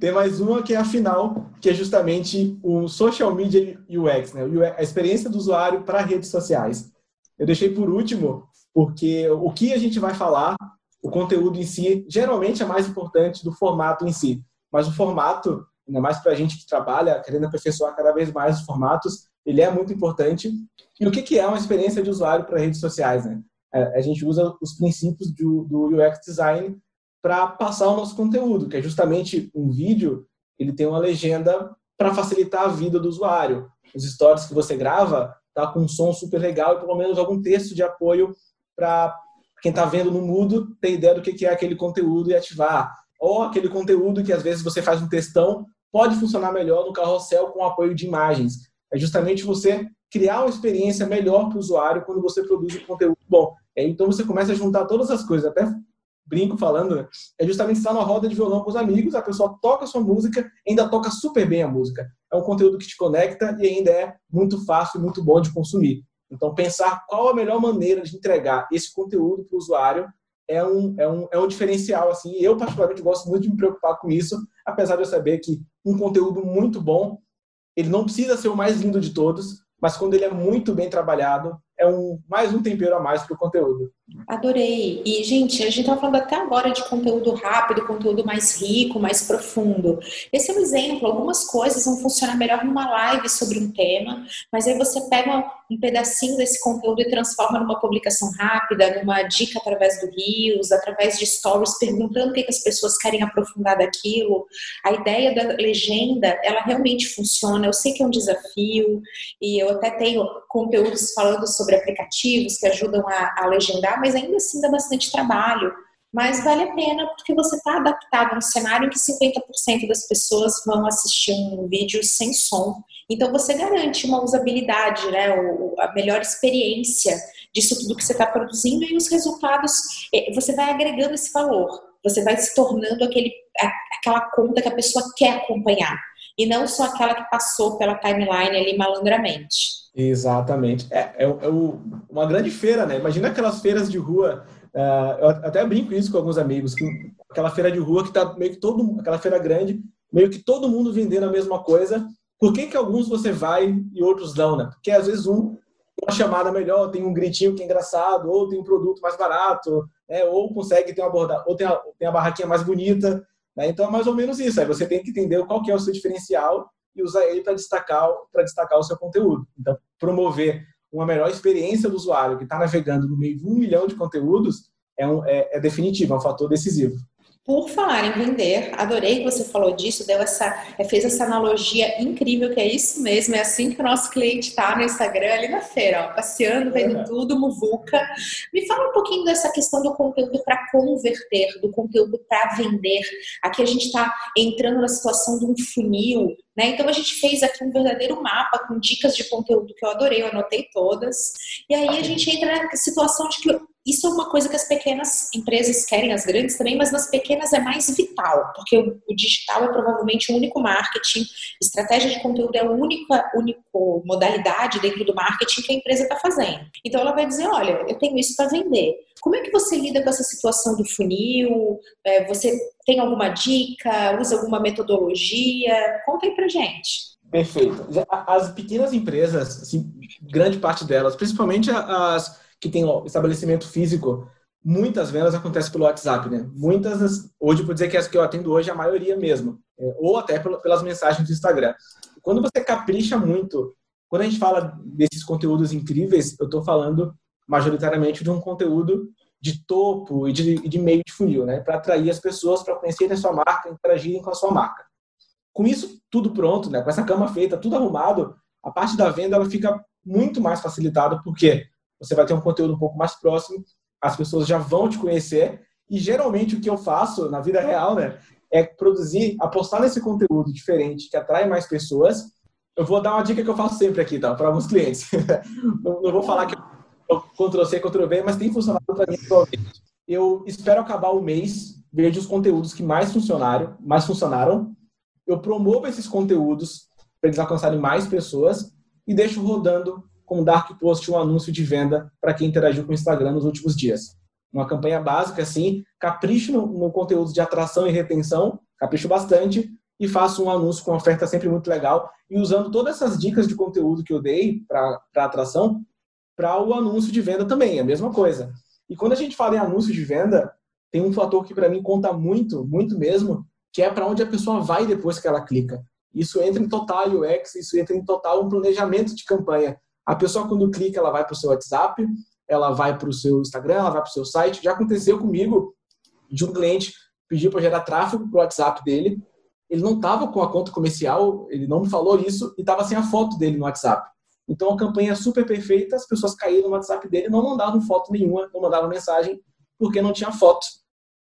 Tem mais uma que é a final, que é justamente o Social Media UX, né? a experiência do usuário para redes sociais. Eu deixei por último, porque o que a gente vai falar, o conteúdo em si, geralmente é mais importante do formato em si. Mas o formato, ainda mais para a gente que trabalha querendo aperfeiçoar cada vez mais os formatos, ele é muito importante. E o que é uma experiência de usuário para redes sociais? Né? É, a gente usa os princípios do, do UX Design para passar o nosso conteúdo, que é justamente um vídeo, ele tem uma legenda para facilitar a vida do usuário. Os stories que você grava tá com um som super legal e pelo menos algum texto de apoio para quem está vendo no mudo ter ideia do que é aquele conteúdo e ativar. Ou aquele conteúdo que às vezes você faz um textão pode funcionar melhor no carrossel com apoio de imagens. É justamente você criar uma experiência melhor para o usuário quando você produz um conteúdo bom. Então você começa a juntar todas as coisas, até brinco falando, é justamente estar numa roda de violão com os amigos, a pessoa toca a sua música, ainda toca super bem a música. É um conteúdo que te conecta e ainda é muito fácil e muito bom de consumir. Então, pensar qual a melhor maneira de entregar esse conteúdo para o usuário é um, é, um, é um diferencial. Assim. Eu, particularmente, gosto muito de me preocupar com isso, apesar de eu saber que um conteúdo muito bom, ele não precisa ser o mais lindo de todos, mas quando ele é muito bem trabalhado, é um, mais um tempero a mais para o conteúdo. Adorei. E, gente, a gente está falando até agora de conteúdo rápido, conteúdo mais rico, mais profundo. Esse é um exemplo. Algumas coisas vão funcionar melhor numa live sobre um tema, mas aí você pega um pedacinho desse conteúdo e transforma numa publicação rápida, numa dica através do Rios, através de stories, perguntando o que, as pessoas querem aprofundar daquilo. A ideia da legenda, ela realmente funciona. Eu sei que é um desafio e eu até tenho conteúdos falando sobre aplicativos que ajudam a, a legendar, mas ainda assim dá bastante trabalho. Mas vale a pena porque você está adaptado a um cenário em que 50% das pessoas vão assistir um vídeo sem som. Então você garante uma usabilidade, né, a melhor experiência disso tudo que você está produzindo e os resultados, é, você vai agregando esse valor. Você vai se tornando aquele, aquela conta que a pessoa quer acompanhar. E não só aquela que passou pela timeline ali malandramente. Exatamente. É, é, é uma grande feira, né? Imagina aquelas feiras de rua. Uh, eu até brinco isso com alguns amigos. Que aquela feira de rua que tá meio que todo aquela feira grande, meio que todo mundo vendendo a mesma coisa. Por que, que alguns você vai e outros não, né? Porque às vezes um uma chamada melhor, tem um gritinho que é engraçado, ou tem um produto mais barato, né? ou consegue ter uma ou tem a, tem a barraquinha mais bonita. Né? Então é mais ou menos isso. Aí você tem que entender qual que é o seu diferencial e usar ele para destacar, destacar o seu conteúdo. Então, promover uma melhor experiência do usuário que está navegando no meio de um milhão de conteúdos é, um, é, é definitivo, é um fator decisivo. Por falar em vender, adorei que você falou disso, deu essa, é, fez essa analogia incrível, que é isso mesmo, é assim que o nosso cliente está no Instagram, ali na feira, ó, passeando, vendo uhum. tudo, muvuca. Me fala um pouquinho dessa questão do conteúdo para converter, do conteúdo para vender. Aqui a gente está entrando na situação de um funil, né? Então a gente fez aqui um verdadeiro mapa com dicas de conteúdo que eu adorei, eu anotei todas. E aí a gente entra na situação de que isso é uma coisa que as pequenas empresas querem, as grandes também, mas nas pequenas é mais vital, porque o, digital é provavelmente o único marketing, estratégia de conteúdo é a única, única modalidade dentro do marketing que a empresa está fazendo. Então ela vai dizer, olha, eu tenho isso para vender. Como é que você lida com essa situação do funil? É, você tem alguma dica? Usa alguma metodologia? Conta aí pra gente. Perfeito. As pequenas empresas, assim, grande parte delas, principalmente as que tem estabelecimento físico, muitas vendas acontecem pelo WhatsApp, né? Muitas, hoje, por dizer que as que eu atendo hoje, a maioria mesmo, é, ou até pelas mensagens do Instagram. Quando você capricha muito, quando a gente fala desses conteúdos incríveis, eu estou falando majoritariamente de um conteúdo de topo e de, de meio de funil, né? Para atrair as pessoas para conhecerem a sua marca, interagirem com a sua marca. Com isso tudo pronto, né? Com essa cama feita, tudo arrumado, a parte da venda ela fica muito mais facilitada porque você vai ter um conteúdo um pouco mais próximo, as pessoas já vão te conhecer e geralmente o que eu faço na vida real, né, é produzir, apostar nesse conteúdo diferente que atrai mais pessoas. Eu vou dar uma dica que eu faço sempre aqui, tá, para alguns clientes. [LAUGHS] não, vou falar que eu Ctrl C, Ctrl mas tem funcionado para mim atualmente. Eu espero acabar o mês, vejo os conteúdos que mais funcionaram, mais funcionaram. Eu promovo esses conteúdos para eles alcançarem mais pessoas e deixo rodando com Dark Post um anúncio de venda para quem interagiu com o Instagram nos últimos dias. Uma campanha básica, assim, capricho no, no conteúdo de atração e retenção, capricho bastante, e faço um anúncio com oferta sempre muito legal, e usando todas essas dicas de conteúdo que eu dei para atração, para o anúncio de venda também, a mesma coisa. E quando a gente fala em anúncio de venda, tem um fator que para mim conta muito, muito mesmo, que é para onde a pessoa vai depois que ela clica. Isso entra em total UX, isso entra em total um planejamento de campanha. A pessoa, quando clica, ela vai para o seu WhatsApp, ela vai para o seu Instagram, ela vai para o seu site. Já aconteceu comigo de um cliente pedir para gerar tráfego para o WhatsApp dele. Ele não estava com a conta comercial, ele não me falou isso e estava sem a foto dele no WhatsApp. Então a campanha é super perfeita, as pessoas caíram no WhatsApp dele, não mandavam foto nenhuma, não mandavam mensagem porque não tinha foto.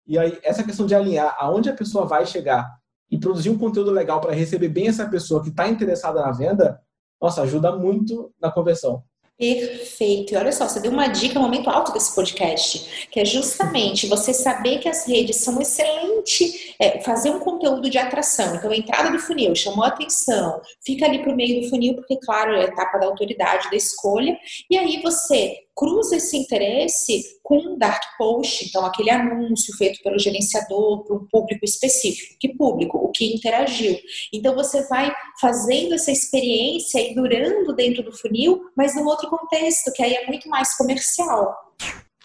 E aí essa questão de alinhar aonde a pessoa vai chegar e produzir um conteúdo legal para receber bem essa pessoa que está interessada na venda nossa, ajuda muito na conversão. Perfeito. E olha só, você deu uma dica, um momento alto desse podcast, que é justamente você saber que as redes são excelente, é, fazer um conteúdo de atração. Então, a entrada do funil chamou a atenção, fica ali para o meio do funil, porque, claro, é a etapa da autoridade, da escolha, e aí você cruza esse interesse com um dark post, então aquele anúncio feito pelo gerenciador para um público específico. Que público? O que interagiu. Então você vai fazendo essa experiência e durando dentro do funil, mas num outro contexto, que aí é muito mais comercial.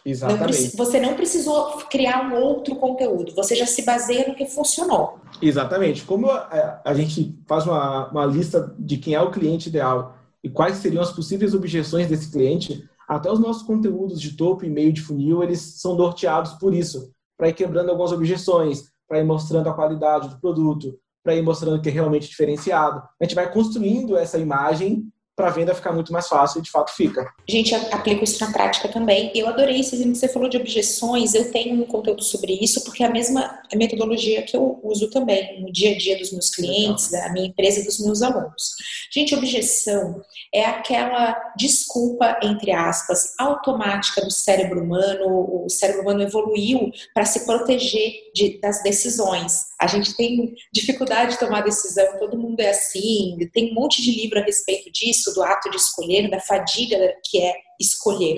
Exatamente. Não, você não precisou criar um outro conteúdo, você já se baseia no que funcionou. Exatamente. Como a, a gente faz uma, uma lista de quem é o cliente ideal e quais seriam as possíveis objeções desse cliente, até os nossos conteúdos de topo e meio de funil, eles são norteados por isso, para ir quebrando algumas objeções, para ir mostrando a qualidade do produto, para ir mostrando que é realmente diferenciado. A gente vai construindo essa imagem para a venda ficar muito mais fácil e de fato fica. A gente aplica isso na prática também. Eu adorei isso, você falou de objeções, eu tenho um conteúdo sobre isso, porque é a mesma metodologia que eu uso também no dia a dia dos meus clientes, da minha empresa e dos meus alunos. Gente, objeção é aquela desculpa, entre aspas, automática do cérebro humano. O cérebro humano evoluiu para se proteger de, das decisões. A gente tem dificuldade de tomar decisão, todo mundo é assim, tem um monte de livro a respeito disso, do ato de escolher, da fadiga que é escolher.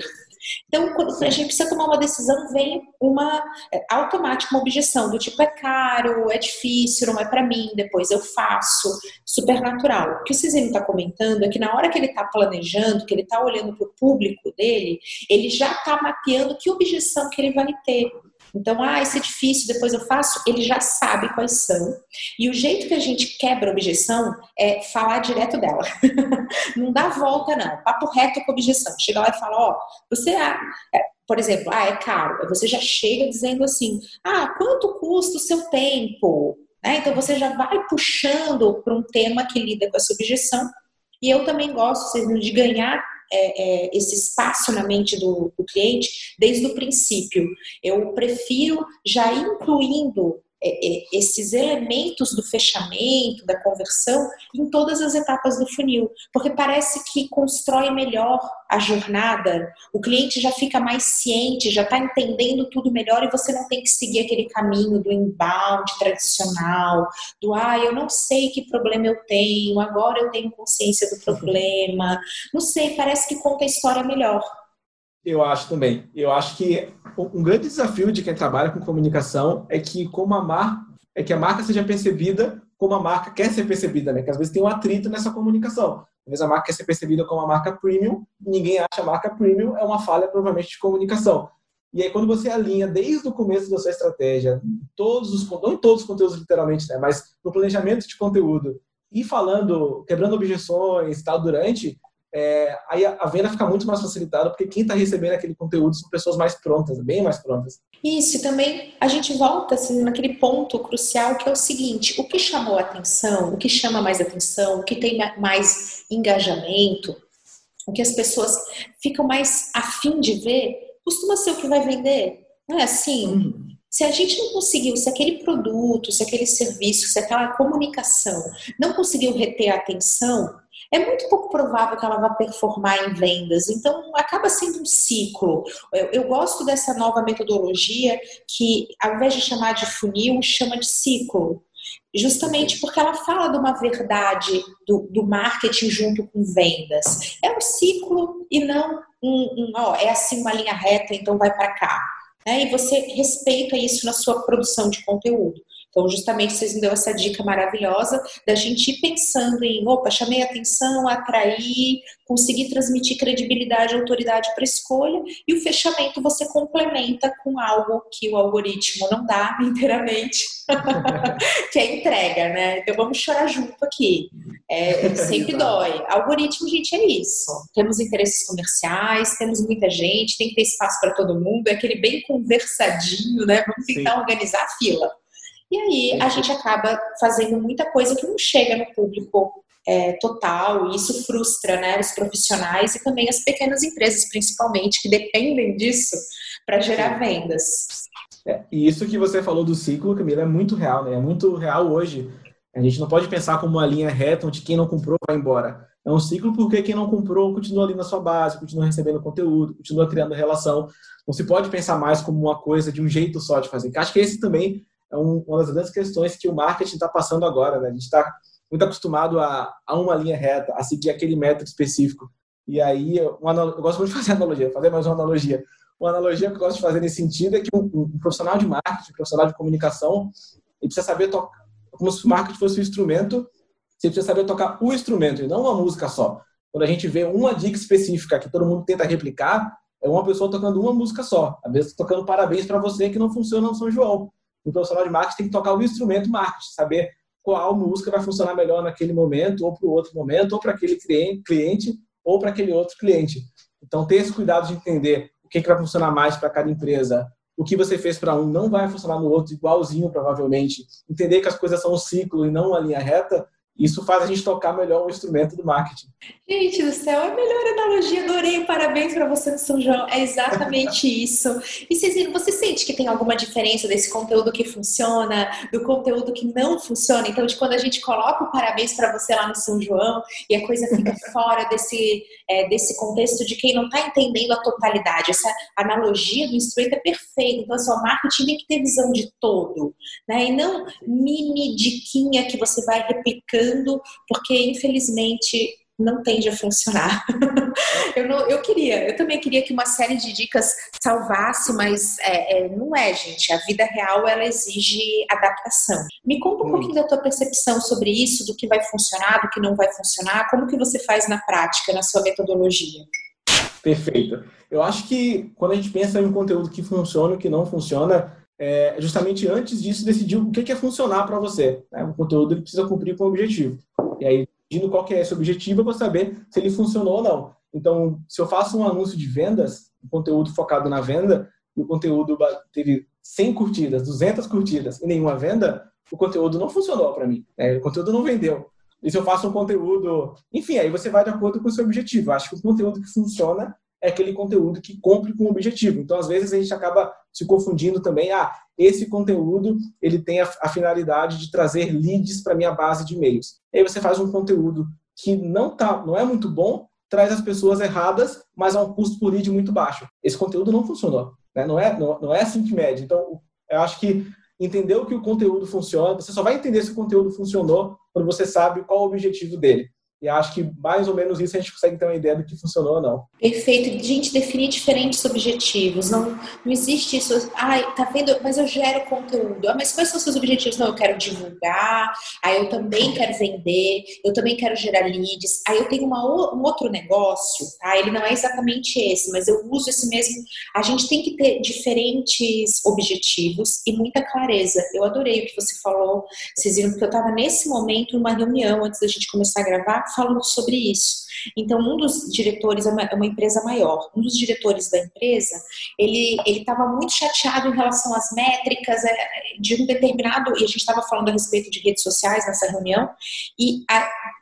Então, quando a gente precisa tomar uma decisão, vem uma é, automática uma objeção do tipo é caro, é difícil, não é para mim, depois eu faço, super natural. O que o Cisino está comentando é que na hora que ele está planejando, que ele está olhando para o público dele, ele já está mapeando que objeção que ele vai ter. Então, ah, isso é difícil, depois eu faço. Ele já sabe quais são. E o jeito que a gente quebra a objeção é falar direto dela. [LAUGHS] não dá volta, não. Papo reto com objeção. Chega lá e fala, ó, oh, você, ah, por exemplo, ah, é caro. Você já chega dizendo assim, ah, quanto custa o seu tempo? Né? Então, você já vai puxando para um tema que lida com essa objeção. E eu também gosto de ganhar é, é, esse espaço na mente do, do cliente desde o princípio. Eu prefiro já incluindo esses elementos do fechamento, da conversão, em todas as etapas do funil, porque parece que constrói melhor a jornada, o cliente já fica mais ciente, já está entendendo tudo melhor e você não tem que seguir aquele caminho do inbound tradicional, do ah, eu não sei que problema eu tenho, agora eu tenho consciência do problema, não sei, parece que conta a história melhor. Eu acho também. Eu acho que um grande desafio de quem trabalha com comunicação é que como a marca é que a marca seja percebida como a marca quer ser percebida, né? Que às vezes tem um atrito nessa comunicação. Às vezes a marca quer ser percebida como uma marca premium, ninguém acha a marca premium, é uma falha provavelmente de comunicação. E aí quando você alinha desde o começo da sua estratégia, todos os não em todos os conteúdos literalmente, né, mas no planejamento de conteúdo e falando, quebrando objeções, tal durante, é, aí a, venda fica muito mais facilitada, porque quem está recebendo aquele conteúdo são pessoas mais prontas, bem mais prontas. Isso, e também a gente volta assim, naquele ponto crucial que é o seguinte: o que chamou a atenção, o que chama mais atenção, o que tem mais engajamento, o que as pessoas ficam mais afim de ver, costuma ser o que vai vender. Não é assim? Uhum. Se a gente não conseguiu, se aquele produto, se aquele serviço, se aquela comunicação não conseguiu reter a atenção, é muito pouco provável que ela vá performar em vendas. Então, acaba sendo um ciclo. Eu, eu, gosto dessa nova metodologia que, ao invés de chamar de funil, chama de ciclo. Justamente porque ela fala de uma verdade do, do marketing junto com vendas. É um ciclo e não um, um ó, é assim uma linha reta, então vai para cá. Né? E você respeita isso na sua produção de conteúdo. Então, justamente, vocês me deu essa dica maravilhosa da gente ir pensando em, opa, chamei atenção, atrair, conseguir transmitir credibilidade e autoridade para a escolha, e o fechamento você complementa com algo que o algoritmo não dá [LAUGHS] inteiramente, [LAUGHS] que é entrega, né? Então, vamos chorar junto aqui. É, sempre dói. Algoritmo, gente, é isso. Temos interesses comerciais, temos muita gente, tem que ter espaço para todo mundo, é aquele bem conversadinho, né? Vamos tentar Sim. organizar a fila. E aí a gente acaba fazendo muita coisa que não chega no público é, total, e isso frustra né, os profissionais e também as pequenas empresas, principalmente, que dependem disso para gerar vendas. É, e isso que você falou do ciclo, Camila, é muito real, né? É muito real hoje. A gente não pode pensar como uma linha reta onde quem não comprou vai embora. É um ciclo porque quem não comprou continua ali na sua base, continua recebendo conteúdo, continua criando relação. Não se pode pensar mais como uma coisa de um jeito só de fazer. Acho que esse também é uma das grandes questões que o marketing está passando agora. Né? A gente está muito acostumado a, a, uma linha reta, a seguir aquele método específico. E aí, uma, eu gosto muito de fazer analogia, fazer mais uma analogia. Uma analogia que eu gosto de fazer nesse sentido é que um, um profissional de marketing, um profissional de comunicação, ele precisa saber tocar, como se o marketing fosse um instrumento, você precisa saber tocar o instrumento e não uma música só. Quando a gente vê uma dica específica que todo mundo tenta replicar, é uma pessoa tocando uma música só. Às vezes tocando parabéns para você que não funciona no São João o profissional de marketing tem que tocar o instrumento marketing, saber qual música vai funcionar melhor naquele momento, ou para o outro momento, ou para aquele cliente, ou para aquele outro cliente. Então, ter esse cuidado de entender o que, que vai funcionar mais para cada empresa, o que você fez para um não vai funcionar no outro igualzinho, provavelmente. Entender que as coisas são um ciclo e não uma linha reta, isso faz a gente tocar melhor o instrumento do marketing. Gente do céu, é a melhor analogia, adorei, parabéns para você no São João, é exatamente [LAUGHS] isso. E Cezino, você sente que tem alguma diferença desse conteúdo que funciona, do conteúdo que não funciona? Então, de quando a gente coloca o parabéns para você lá no São João e a coisa fica [LAUGHS] fora desse, é, desse contexto de quem não está entendendo a totalidade. Essa analogia do instrumento é perfeita, então, assim, o marketing tem que ter visão de todo, né? E não mini diquinha que você vai replicando porque infelizmente não tende a funcionar. [LAUGHS] eu, não, eu queria, eu também queria que uma série de dicas salvasse, mas é, é, não é, gente. A vida real ela exige adaptação. Me conta um pouquinho da tua percepção sobre isso, do que vai funcionar, do que não vai funcionar, como que você faz na prática, na sua metodologia. Perfeito. Eu acho que quando a gente pensa em um conteúdo que funciona e que não funciona, é justamente antes disso decidir o que é funcionar para você. Né? O conteúdo ele precisa cumprir com o objetivo. E aí, decidindo qual que é esse objetivo, eu vou saber se ele funcionou ou não. Então, se eu faço um anúncio de vendas, um conteúdo focado na venda, e o conteúdo teve 100 curtidas, 200 curtidas e nenhuma venda, o conteúdo não funcionou para mim. Né? O conteúdo não vendeu. E se eu faço um conteúdo. Enfim, aí você vai de acordo com o seu objetivo. Acho que o conteúdo que funciona é aquele conteúdo que cumpre com o objetivo. Então, às vezes, a gente acaba se confundindo também. Ah, esse conteúdo ele tem a, a finalidade de trazer leads para minha base de e-mails. E aí você faz um conteúdo que não, tá, não é muito bom, traz as pessoas erradas, mas a um custo por lead muito baixo. Esse conteúdo não funcionou. Né? Não, é, não, não é assim que mede. Então, eu acho que entender que o conteúdo funciona, você só vai entender se o conteúdo funcionou quando você sabe qual o objetivo dele. E acho que mais ou menos isso a gente consegue ter uma ideia do que funcionou ou não. Perfeito. Gente, definir diferentes objetivos. Não, não existe isso. Ai, tá vendo? Mas eu gero conteúdo. Ah, mas quais são os seus objetivos? Não, eu quero divulgar. Aí eu também quero vender. Eu também quero gerar leads. Aí eu tenho uma, um outro negócio, tá? Ele não é exatamente esse, mas eu uso esse mesmo. A gente tem que ter diferentes objetivos e muita clareza. Eu adorei o que você falou, vocês porque eu tava nesse momento numa reunião antes da gente começar a gravar falando sobre isso. Então, um dos diretores, é uma, é uma empresa maior, um dos diretores da empresa, ele estava muito chateado em relação às métricas é, de um determinado, e a gente estava falando a respeito de redes sociais nessa reunião, e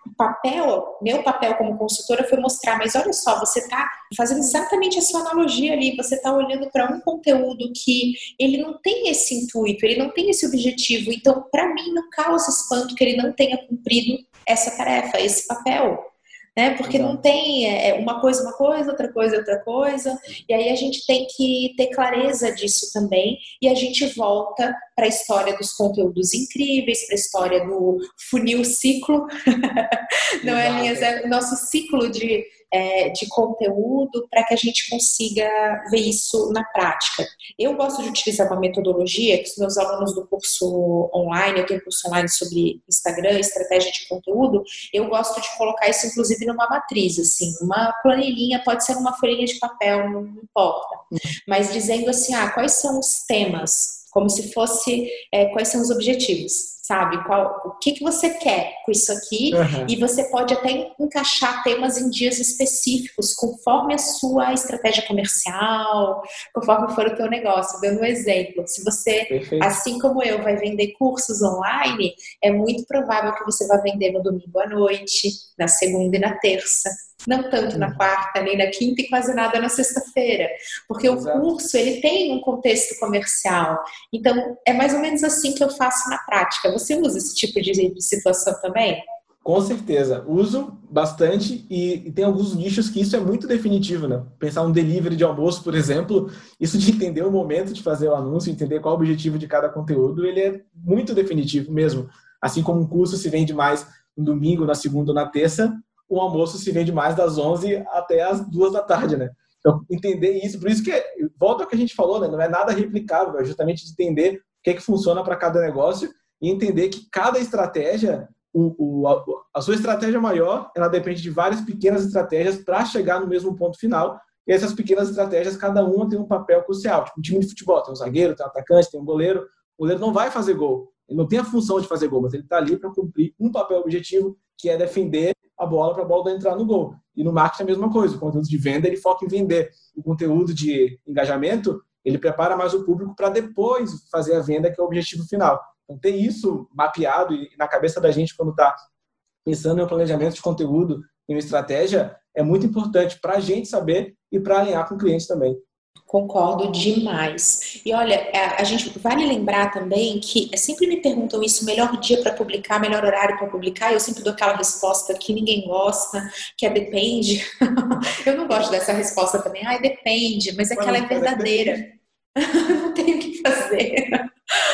o papel, meu papel como consultora foi mostrar, mas olha só, você está fazendo exatamente a sua analogia ali, você está olhando para um conteúdo que ele não tem esse intuito, ele não tem esse objetivo, então para mim não causa espanto que ele não tenha cumprido essa tarefa, esse papel. Né? Porque Exato. não tem é, é, uma coisa, uma coisa, outra coisa, outra coisa. E aí a gente tem que ter clareza disso também. E a gente volta para a história dos conteúdos incríveis, para a história do funil ciclo. [LAUGHS] não é, Linhas? É o nosso ciclo de é, de conteúdo para que a gente consiga ver isso na prática. Eu gosto de utilizar uma metodologia que os meus alunos do curso online, eu tenho curso online sobre Instagram, estratégia de conteúdo, eu gosto de colocar isso inclusive numa matriz, assim, uma planilhinha, pode ser uma folhinha de papel, não importa, mas dizendo assim, ah, quais são os temas, como se fosse é, quais são os objetivos sabe? Qual, o que, que você quer com isso aqui? Uhum. E você pode até encaixar temas em dias específicos, conforme a sua estratégia comercial, conforme for o teu negócio. Dando um exemplo, se você, Perfeito. assim como eu, vai vender cursos online, é muito provável que você vá vender no domingo à noite, na segunda e na terça não tanto na uhum. quarta nem na quinta e quase nada na sexta-feira, porque Exato. o curso ele tem um contexto comercial. Então é mais ou menos assim que eu faço na prática. Você usa esse tipo de situação também? Com certeza, uso bastante e, e, tem alguns nichos que isso é muito definitivo, né? Pensar um delivery de almoço, por exemplo, isso de entender o momento de fazer o anúncio, entender qual o objetivo de cada conteúdo, ele é muito definitivo mesmo. Assim como um curso se vende mais no domingo, na segunda ou na terça, o almoço se vende mais das 11 até as 2 da tarde, né? Então, entender isso, por isso que, volta ao que a gente falou, né? Não é nada replicável, é justamente entender o que é que funciona para cada negócio e entender que cada estratégia, o, o, a, a, sua estratégia maior, ela depende de várias pequenas estratégias para chegar no mesmo ponto final. E essas pequenas estratégias, cada uma tem um papel crucial. Tipo, um time de futebol, tem um zagueiro, tem um atacante, tem um goleiro. O goleiro não vai fazer gol. Ele não tem a função de fazer gol, mas ele está ali para cumprir um papel objetivo, que é defender a bola para a bola entrar no gol. E no marketing é a mesma coisa. O conteúdo de venda ele foca em vender. O conteúdo de engajamento ele prepara mais o público para depois fazer a venda, que é o objetivo final. Então, ter isso mapeado e na cabeça da gente quando está pensando em um planejamento de conteúdo, em uma estratégia, é muito importante para a gente saber e para alinhar com o cliente também. Concordo demais. E olha, é, a gente vale lembrar também que sempre me perguntam isso, melhor dia para publicar, melhor horário para publicar, eu sempre dou aquela resposta que ninguém gosta, que é depende. [LAUGHS] eu não gosto dessa resposta também, ai, depende, mas é que ela é verdadeira. [LAUGHS] não tenho o que fazer.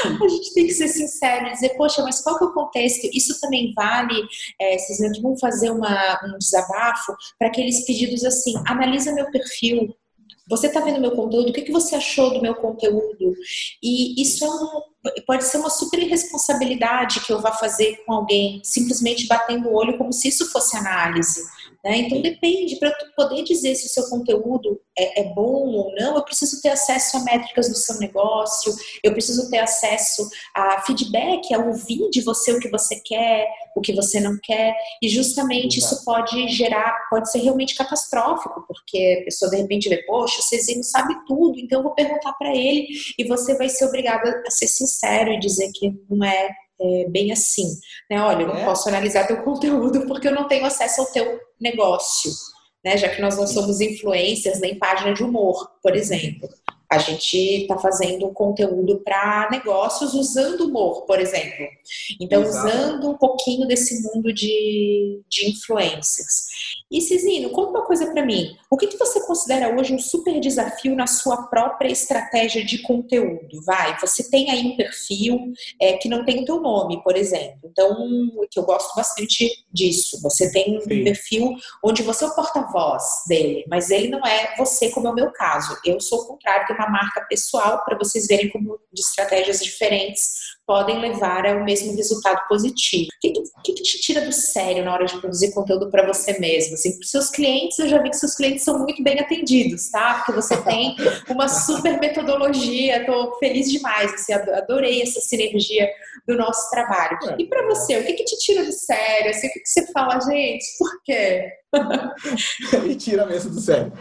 A gente tem que ser sincero e dizer, poxa, mas qual que é o contexto? Isso também vale, é, vocês vão fazer uma, um desabafo para aqueles pedidos assim, analisa meu perfil, você está vendo meu conteúdo? O que, que você achou do meu conteúdo? E isso é um, pode ser uma super irresponsabilidade que eu vá fazer com alguém, simplesmente batendo o olho como se isso fosse análise. Né? Então depende, para poder dizer se o seu conteúdo é, é, bom ou não, eu preciso ter acesso a métricas do seu negócio, eu preciso ter acesso a feedback, a ouvir de você o que você quer, o que você não quer, e justamente Exato. isso pode gerar, pode ser realmente catastrófico, porque a pessoa de repente vê, poxa, o Cezinho sabe tudo, então eu vou perguntar para ele, e você vai ser obrigado a ser sincero e dizer que não é é, bem assim, né? Olha, eu não é. posso analisar teu [LAUGHS] conteúdo porque eu não tenho acesso ao teu negócio, né? Já que nós não somos influencers nem página de humor, por exemplo. A gente está fazendo conteúdo para negócios usando humor, por exemplo. Então, Exato. usando um pouquinho desse mundo de, de influencers. E Cisino, conta uma coisa para mim. O que, que você considera hoje um super desafio na sua própria estratégia de conteúdo? Vai, você tem aí um perfil é, que não tem o teu nome, por exemplo. Então, que eu gosto bastante disso. Você tem Sim. um perfil onde você é o porta-voz dele, mas ele não é você, como é o meu caso. Eu sou o contrário, tenho uma marca pessoal para vocês verem como de estratégias diferentes podem levar ao mesmo resultado positivo. O que, que, te tira do sério na hora de produzir conteúdo para você mesmo? Assim, para seus clientes, eu já vi que seus clientes são muito bem atendidos, tá? Porque você tem uma super metodologia, estou feliz demais, assim, adorei essa sinergia do nosso trabalho. E para você, o que, que te tira do sério? Assim, o que, que você fala, gente, por quê? [LAUGHS] e tira mesmo do sério.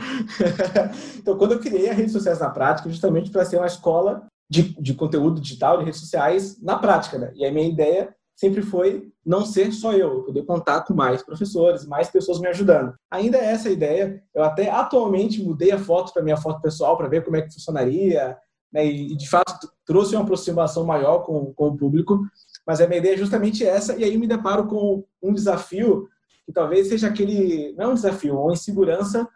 [LAUGHS] então, quando eu criei a Redes Sociais na Prática, justamente para ser uma escola de, de conteúdo digital, de redes sociais, na prática. Né? E a minha ideia sempre foi não ser só eu, poder contar com mais professores, mais pessoas me ajudando. Ainda é essa a ideia. Eu até atualmente mudei a foto para minha foto pessoal para ver como é que funcionaria, né? e, de fato trouxe uma aproximação maior com, com o público. Mas a minha ideia é justamente essa, e aí me deparo com um desafio que talvez seja aquele, não é um desafio, é uma insegurança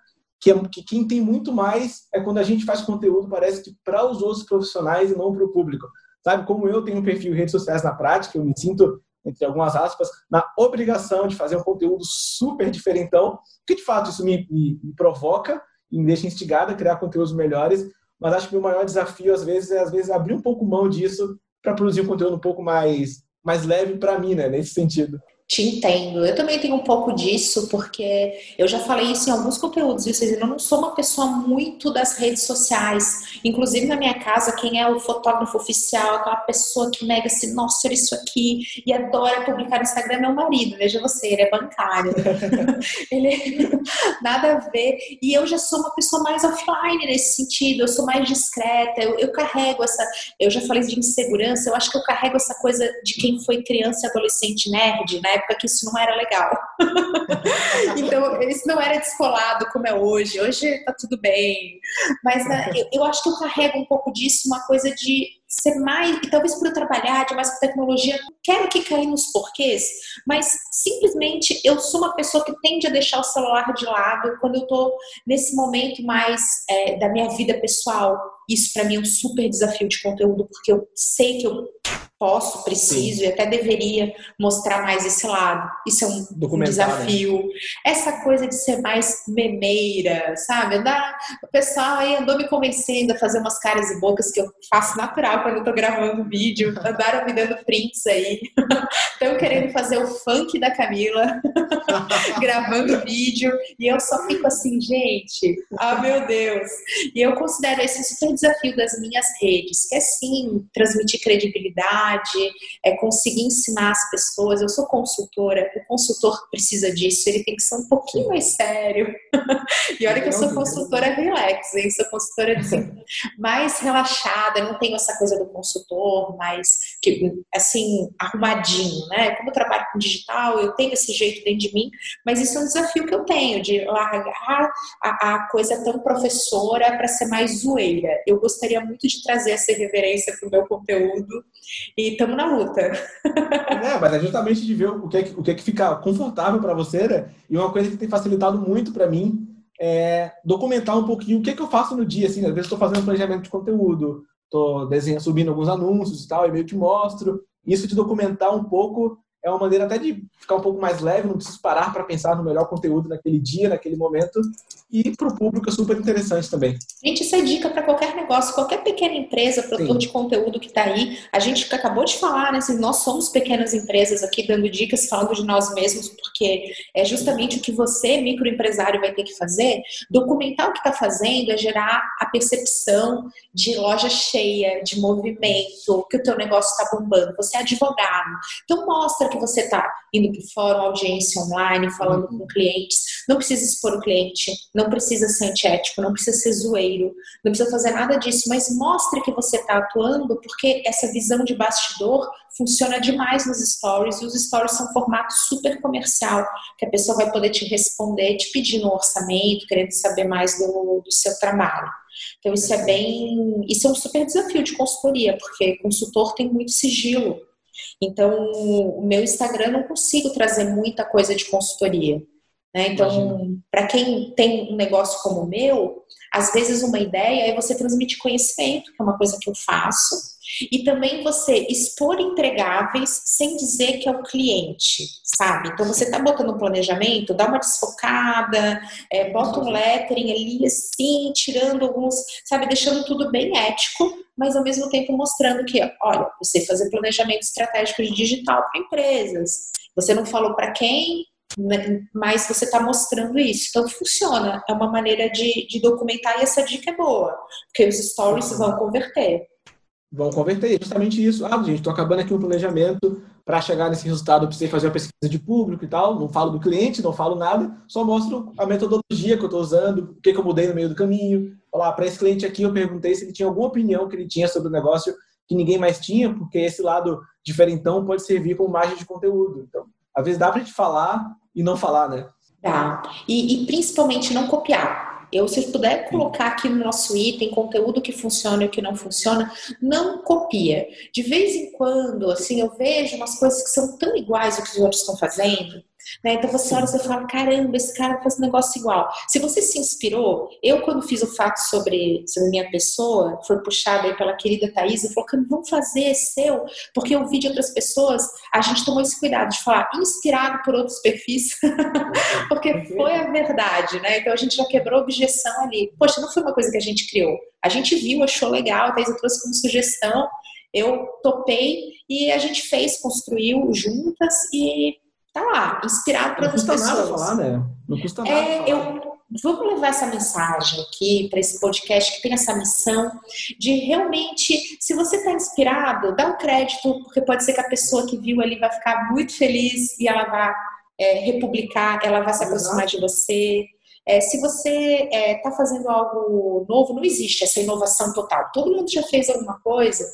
que, é, que quem tem muito mais é quando a gente faz conteúdo, parece que para os outros profissionais e não para o público. Sabe, como eu tenho um perfil em redes sociais na prática, eu me sinto, entre algumas aspas, na obrigação de fazer um conteúdo super diferentão, que de fato isso me, me, me provoca e me deixa instigado a criar conteúdos melhores, mas acho que o meu maior desafio, às vezes, é às vezes, abrir um pouco mão disso para produzir um conteúdo um pouco mais, mais leve para mim, né, nesse sentido. Te entendo. Eu também tenho um pouco disso, porque eu já falei isso em alguns conteúdos, viu, Vocês Eu não sou uma pessoa muito das redes sociais. Inclusive, na minha casa, quem é o fotógrafo oficial, aquela pessoa que mega assim, nossa, olha isso aqui, e adora publicar no Instagram, é meu marido. Veja você, ele é bancário. [LAUGHS] ele [LAUGHS] nada a ver. E eu já sou uma pessoa mais offline nesse sentido, eu sou mais discreta, eu, eu carrego essa. Eu já falei de insegurança, eu acho que eu carrego essa coisa de quem foi criança e adolescente nerd, né? Época que isso não era legal. [LAUGHS] então, isso não era descolado como é hoje. Hoje tá tudo bem. Mas né, eu, eu acho que eu carrego um pouco disso, uma coisa de ser mais, e talvez por eu trabalhar de mais com tecnologia, quero que caia nos porquês, mas simplesmente eu sou uma pessoa que tende a deixar o celular de lado quando eu tô nesse momento mais é, da minha vida pessoal. Isso para mim é um super desafio de conteúdo, porque eu sei que eu posso, preciso Sim. e até deveria mostrar mais esse lado. Isso é um, um desafio. Essa coisa de ser mais memeira, sabe? Andar, o pessoal aí andou me convencendo a fazer umas caras e bocas que eu faço natural quando eu tô gravando vídeo. [LAUGHS] Andaram me dando prints aí. [LAUGHS] Estão querendo fazer o funk da Camila, [LAUGHS] gravando vídeo. E eu só fico assim, gente, ah, meu Deus. E eu considero esse super desafio das minhas redes, que é sim transmitir credibilidade é conseguir ensinar as pessoas. Eu sou consultora, o consultor precisa disso, ele tem que ser um pouquinho mais sério. [LAUGHS] e olha que eu sou consultora relax, hein? Sou consultora [LAUGHS] mais relaxada, não tenho essa coisa do consultor, mais que, assim, arrumadinho, né? Como eu trabalho com digital, eu tenho esse jeito dentro de mim, mas isso é um desafio que eu tenho, de largar a, a coisa tão professora para ser mais zoeira. Eu gostaria muito de trazer essa reverência para o meu conteúdo e estamos na luta. É, mas é justamente de ver o que é que, o que, é que fica confortável para você, né? E uma coisa que tem facilitado muito para mim é, documentar um pouquinho o que, é que eu faço no dia. Assim, às vezes estou fazendo planejamento de conteúdo, estou desenhando, subindo alguns anúncios e tal, e meio que mostro. Isso de documentar um pouco é uma maneira até de ficar um pouco mais leve, não preciso parar para pensar no melhor conteúdo naquele dia, naquele momento. E para o público é super interessante também. Gente, isso é dica para qualquer negócio, qualquer pequena empresa, produtor Sim. de conteúdo que está aí. A gente acabou de falar, né? Assim, nós somos pequenas empresas aqui dando dicas, falando de nós mesmos, porque é justamente o que você, microempresário, vai ter que fazer. Documentar o que está fazendo é gerar a percepção de loja cheia, de movimento, que o teu negócio está bombando. Você é advogado. Então mostra que você está indo para o fórum, audiência online, falando com clientes. Não precisa expor o cliente, não precisa ser antiético, não precisa ser zoeiro, não precisa fazer nada disso, mas mostre que você está atuando, porque essa visão de bastidor funciona demais nos stories, e os stories são um formato super comercial, que a pessoa vai poder te responder, te pedindo um orçamento, querendo saber mais do, do seu trabalho. Então, isso é bem. Isso é um super desafio de consultoria, porque consultor tem muito sigilo. Então, o meu Instagram eu não consigo trazer muita coisa de consultoria. Né? Então, para quem tem um negócio como o meu, às vezes uma ideia é você transmitir conhecimento, que é uma coisa que eu faço, e também você expor entregáveis sem dizer que é o cliente, sabe? Então você tá botando um planejamento, dá uma desfocada, é, bota um lettering ali assim, tirando alguns, sabe, deixando tudo bem ético, mas ao mesmo tempo mostrando que, olha, você fazer planejamento estratégico de digital para empresas. Você não falou para quem, né, mas você está mostrando isso. Então funciona, é uma maneira de, de documentar e essa dica é boa, porque os stories vão converter vão converter. Justamente isso. Ah, gente, estou acabando aqui um planejamento para chegar nesse resultado, eu precisei fazer uma pesquisa de público e tal. Não falo do cliente, não falo nada, só mostro a metodologia que eu estou usando, o que, que eu mudei no meio do caminho. Falar, para esse cliente aqui, eu perguntei se ele tinha alguma opinião que ele tinha sobre o negócio que ninguém mais tinha, porque esse lado diferentão pode servir como margem de conteúdo. Então, às vezes dá para a gente falar e não falar, né? Dá. E, e principalmente não copiar eu, se puder colocar aqui no nosso item conteúdo que funciona e o que não funciona, não copia. De vez em quando, assim, eu vejo umas coisas que são tão iguais ao que os outros estão fazendo, né? Então você olha e você fala, caramba, esse cara faz um negócio igual. Se você se inspirou, eu quando fiz o fato sobre, sobre minha pessoa, foi puxado aí pela querida Thaís, e falou, vamos fazer seu, porque eu vi de outras pessoas, a gente tomou esse cuidado de falar inspirado por outros perfis, [LAUGHS] porque foi a verdade, né? Então a gente já quebrou a objeção ali. Poxa, não foi uma coisa que a gente criou. A gente viu, achou legal, a Thaís trouxe como sugestão, eu topei e a gente fez, construiu juntas e tá lá, inspirado para outras pessoas. Não custa nada falar, né? Não custa nada. É, eu, vamos levar essa mensagem aqui para esse podcast que tem essa missão de realmente, se você está inspirado, dá um crédito, porque pode ser que a pessoa que viu ali vai ficar muito feliz e ela vai é, republicar, ela vai se aproximar de você. É, se você está é, tá fazendo algo novo, não existe essa inovação total. Todo mundo já fez alguma coisa,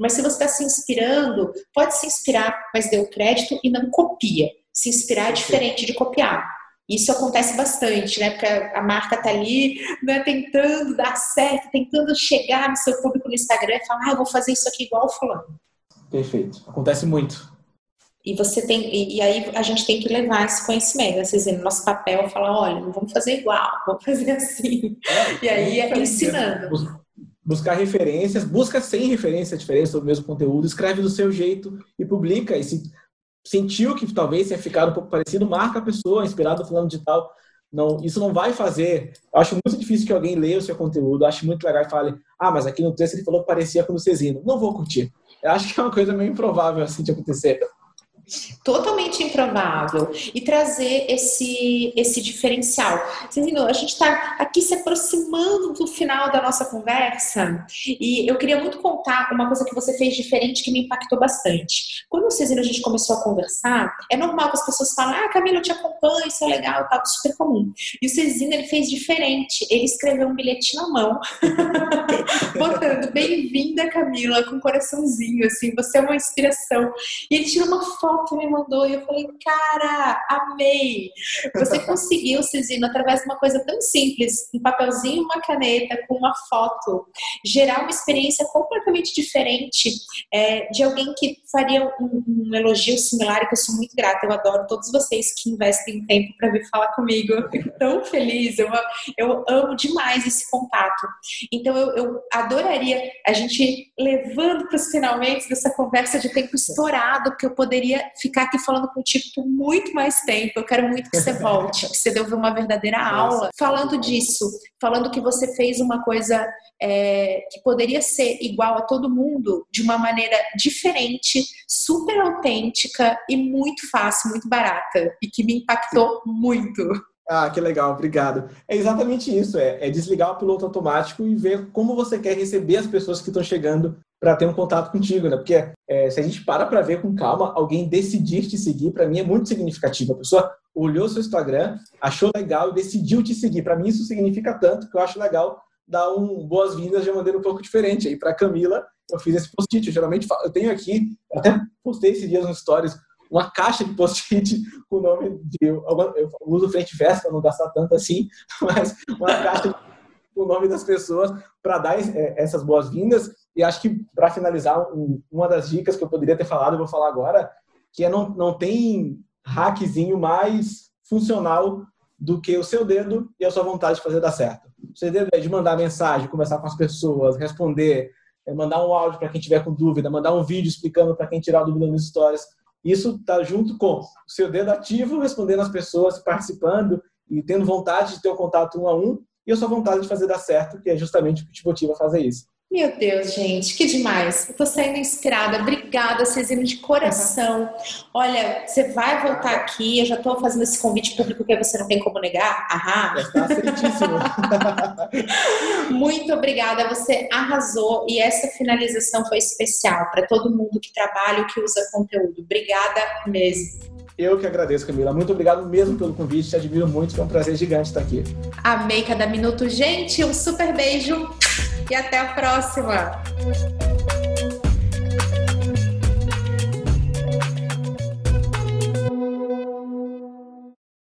mas se você está se inspirando, pode se inspirar, mas dê o crédito e não copia. Se inspirar é diferente de copiar. Isso acontece bastante, né? Porque a marca tá ali, né, tentando dar certo, tentando chegar no seu público no Instagram e falar, ah, vou fazer isso aqui igual o fulano. Perfeito. Acontece muito. E você tem, e, e aí a gente tem que levar esse conhecimento, né? Vocês nosso papel é falar, olha, não vamos fazer igual, vamos fazer assim. É, e aí é ensinando. Buscar referências, busca sem referência diferente sobre o mesmo conteúdo, escreve do seu jeito e publica. E se sentiu que talvez tenha ficado um pouco parecido, marca a pessoa, inspirado no fulano de tal. Não, isso não vai fazer. Eu acho muito difícil que alguém leia o seu conteúdo, acho muito legal e fale, ah, mas aqui no texto ele falou que parecia com o Cezino. Não vou curtir. Eu acho que é uma coisa meio improvável assim de acontecer totalmente improvável e trazer esse esse diferencial. Entendeu? A gente está aqui se aproximando do final da nossa conversa e eu queria muito contar uma coisa que você fez diferente que me impactou bastante. Quando vocês a gente começou a conversar, é normal que as pessoas falam: "Ah, Camila, eu te acompanho, isso é legal", tá super comum. E o Cezino ele fez diferente. Ele escreveu um bilhetinho na mão, [LAUGHS] botando "Bem-vinda, Camila", com um coraçãozinho assim, você é uma inspiração. E ele tirou uma foto foto e me mandou. E eu falei, cara, amei! Você [LAUGHS] conseguiu, Cisino, através de uma coisa tão simples, um papelzinho, uma caneta, com uma foto, gerar uma experiência completamente diferente é, de alguém que faria um, um, elogio similar e que eu sou muito grata. Eu adoro todos vocês que investem tempo para vir falar comigo. Eu fico tão feliz, eu, eu amo demais esse contato. Então, eu, eu adoraria a gente levando para os finalmente dessa conversa de tempo estourado, porque eu poderia ficar aqui falando contigo por muito mais tempo. Eu quero muito que você volte, que você deu uma verdadeira aula falando disso, falando que você fez uma coisa é, que poderia ser igual a todo mundo de uma maneira diferente, super autêntica e muito fácil, muito barata e que me impactou muito. Ah, que legal, obrigado. É exatamente isso, é, é, desligar o piloto automático e ver como você quer receber as pessoas que estão chegando para ter um contato contigo, né? Porque é, se a gente para para ver com calma, alguém decidir te seguir, para mim é muito significativo. A pessoa olhou seu Instagram, achou legal e decidiu te seguir. Para mim isso significa tanto que eu acho legal dar um boas-vindas de uma maneira um pouco diferente. Aí para Camila, eu fiz esse post-it. Geralmente eu tenho aqui, até postei esses dias nos stories uma caixa de post-it [LAUGHS] com o nome de. Eu uso frente verso para não gastar tanto assim, [LAUGHS] mas uma caixa com o nome das pessoas para dar é, essas boas-vindas. E acho que, para finalizar, uma das dicas que eu poderia ter falado, eu vou falar agora, que é não, não tem hackzinho mais funcional do que o seu dedo e a sua vontade de fazer dar certo. Seu dedo é de mandar mensagem, conversar com as pessoas, responder, é mandar um áudio para quem tiver com dúvida, mandar um vídeo explicando para quem tirar dúvida nas histórias. Isso está junto com o seu dedo ativo, respondendo às pessoas, participando e tendo vontade de ter o um contato um a um, e a sua vontade de fazer dar certo, que é justamente o que te motiva a fazer isso. Meu Deus, gente, que demais. Eu tô saindo inspirada. Obrigada, Cezino, de coração. Olha, você vai voltar aqui. Eu já tô fazendo esse convite público que você não tem como negar. Aham. Está certíssimo. [LAUGHS] Muito obrigada. Você arrasou. E essa finalização foi especial para todo mundo que trabalha e que usa conteúdo. Obrigada mesmo. Eu que agradeço, Camila. Muito obrigado mesmo pelo convite. Te admiro muito. Foi um prazer gigante estar aqui. Amei cada minuto. Gente, um super beijo e até a próxima!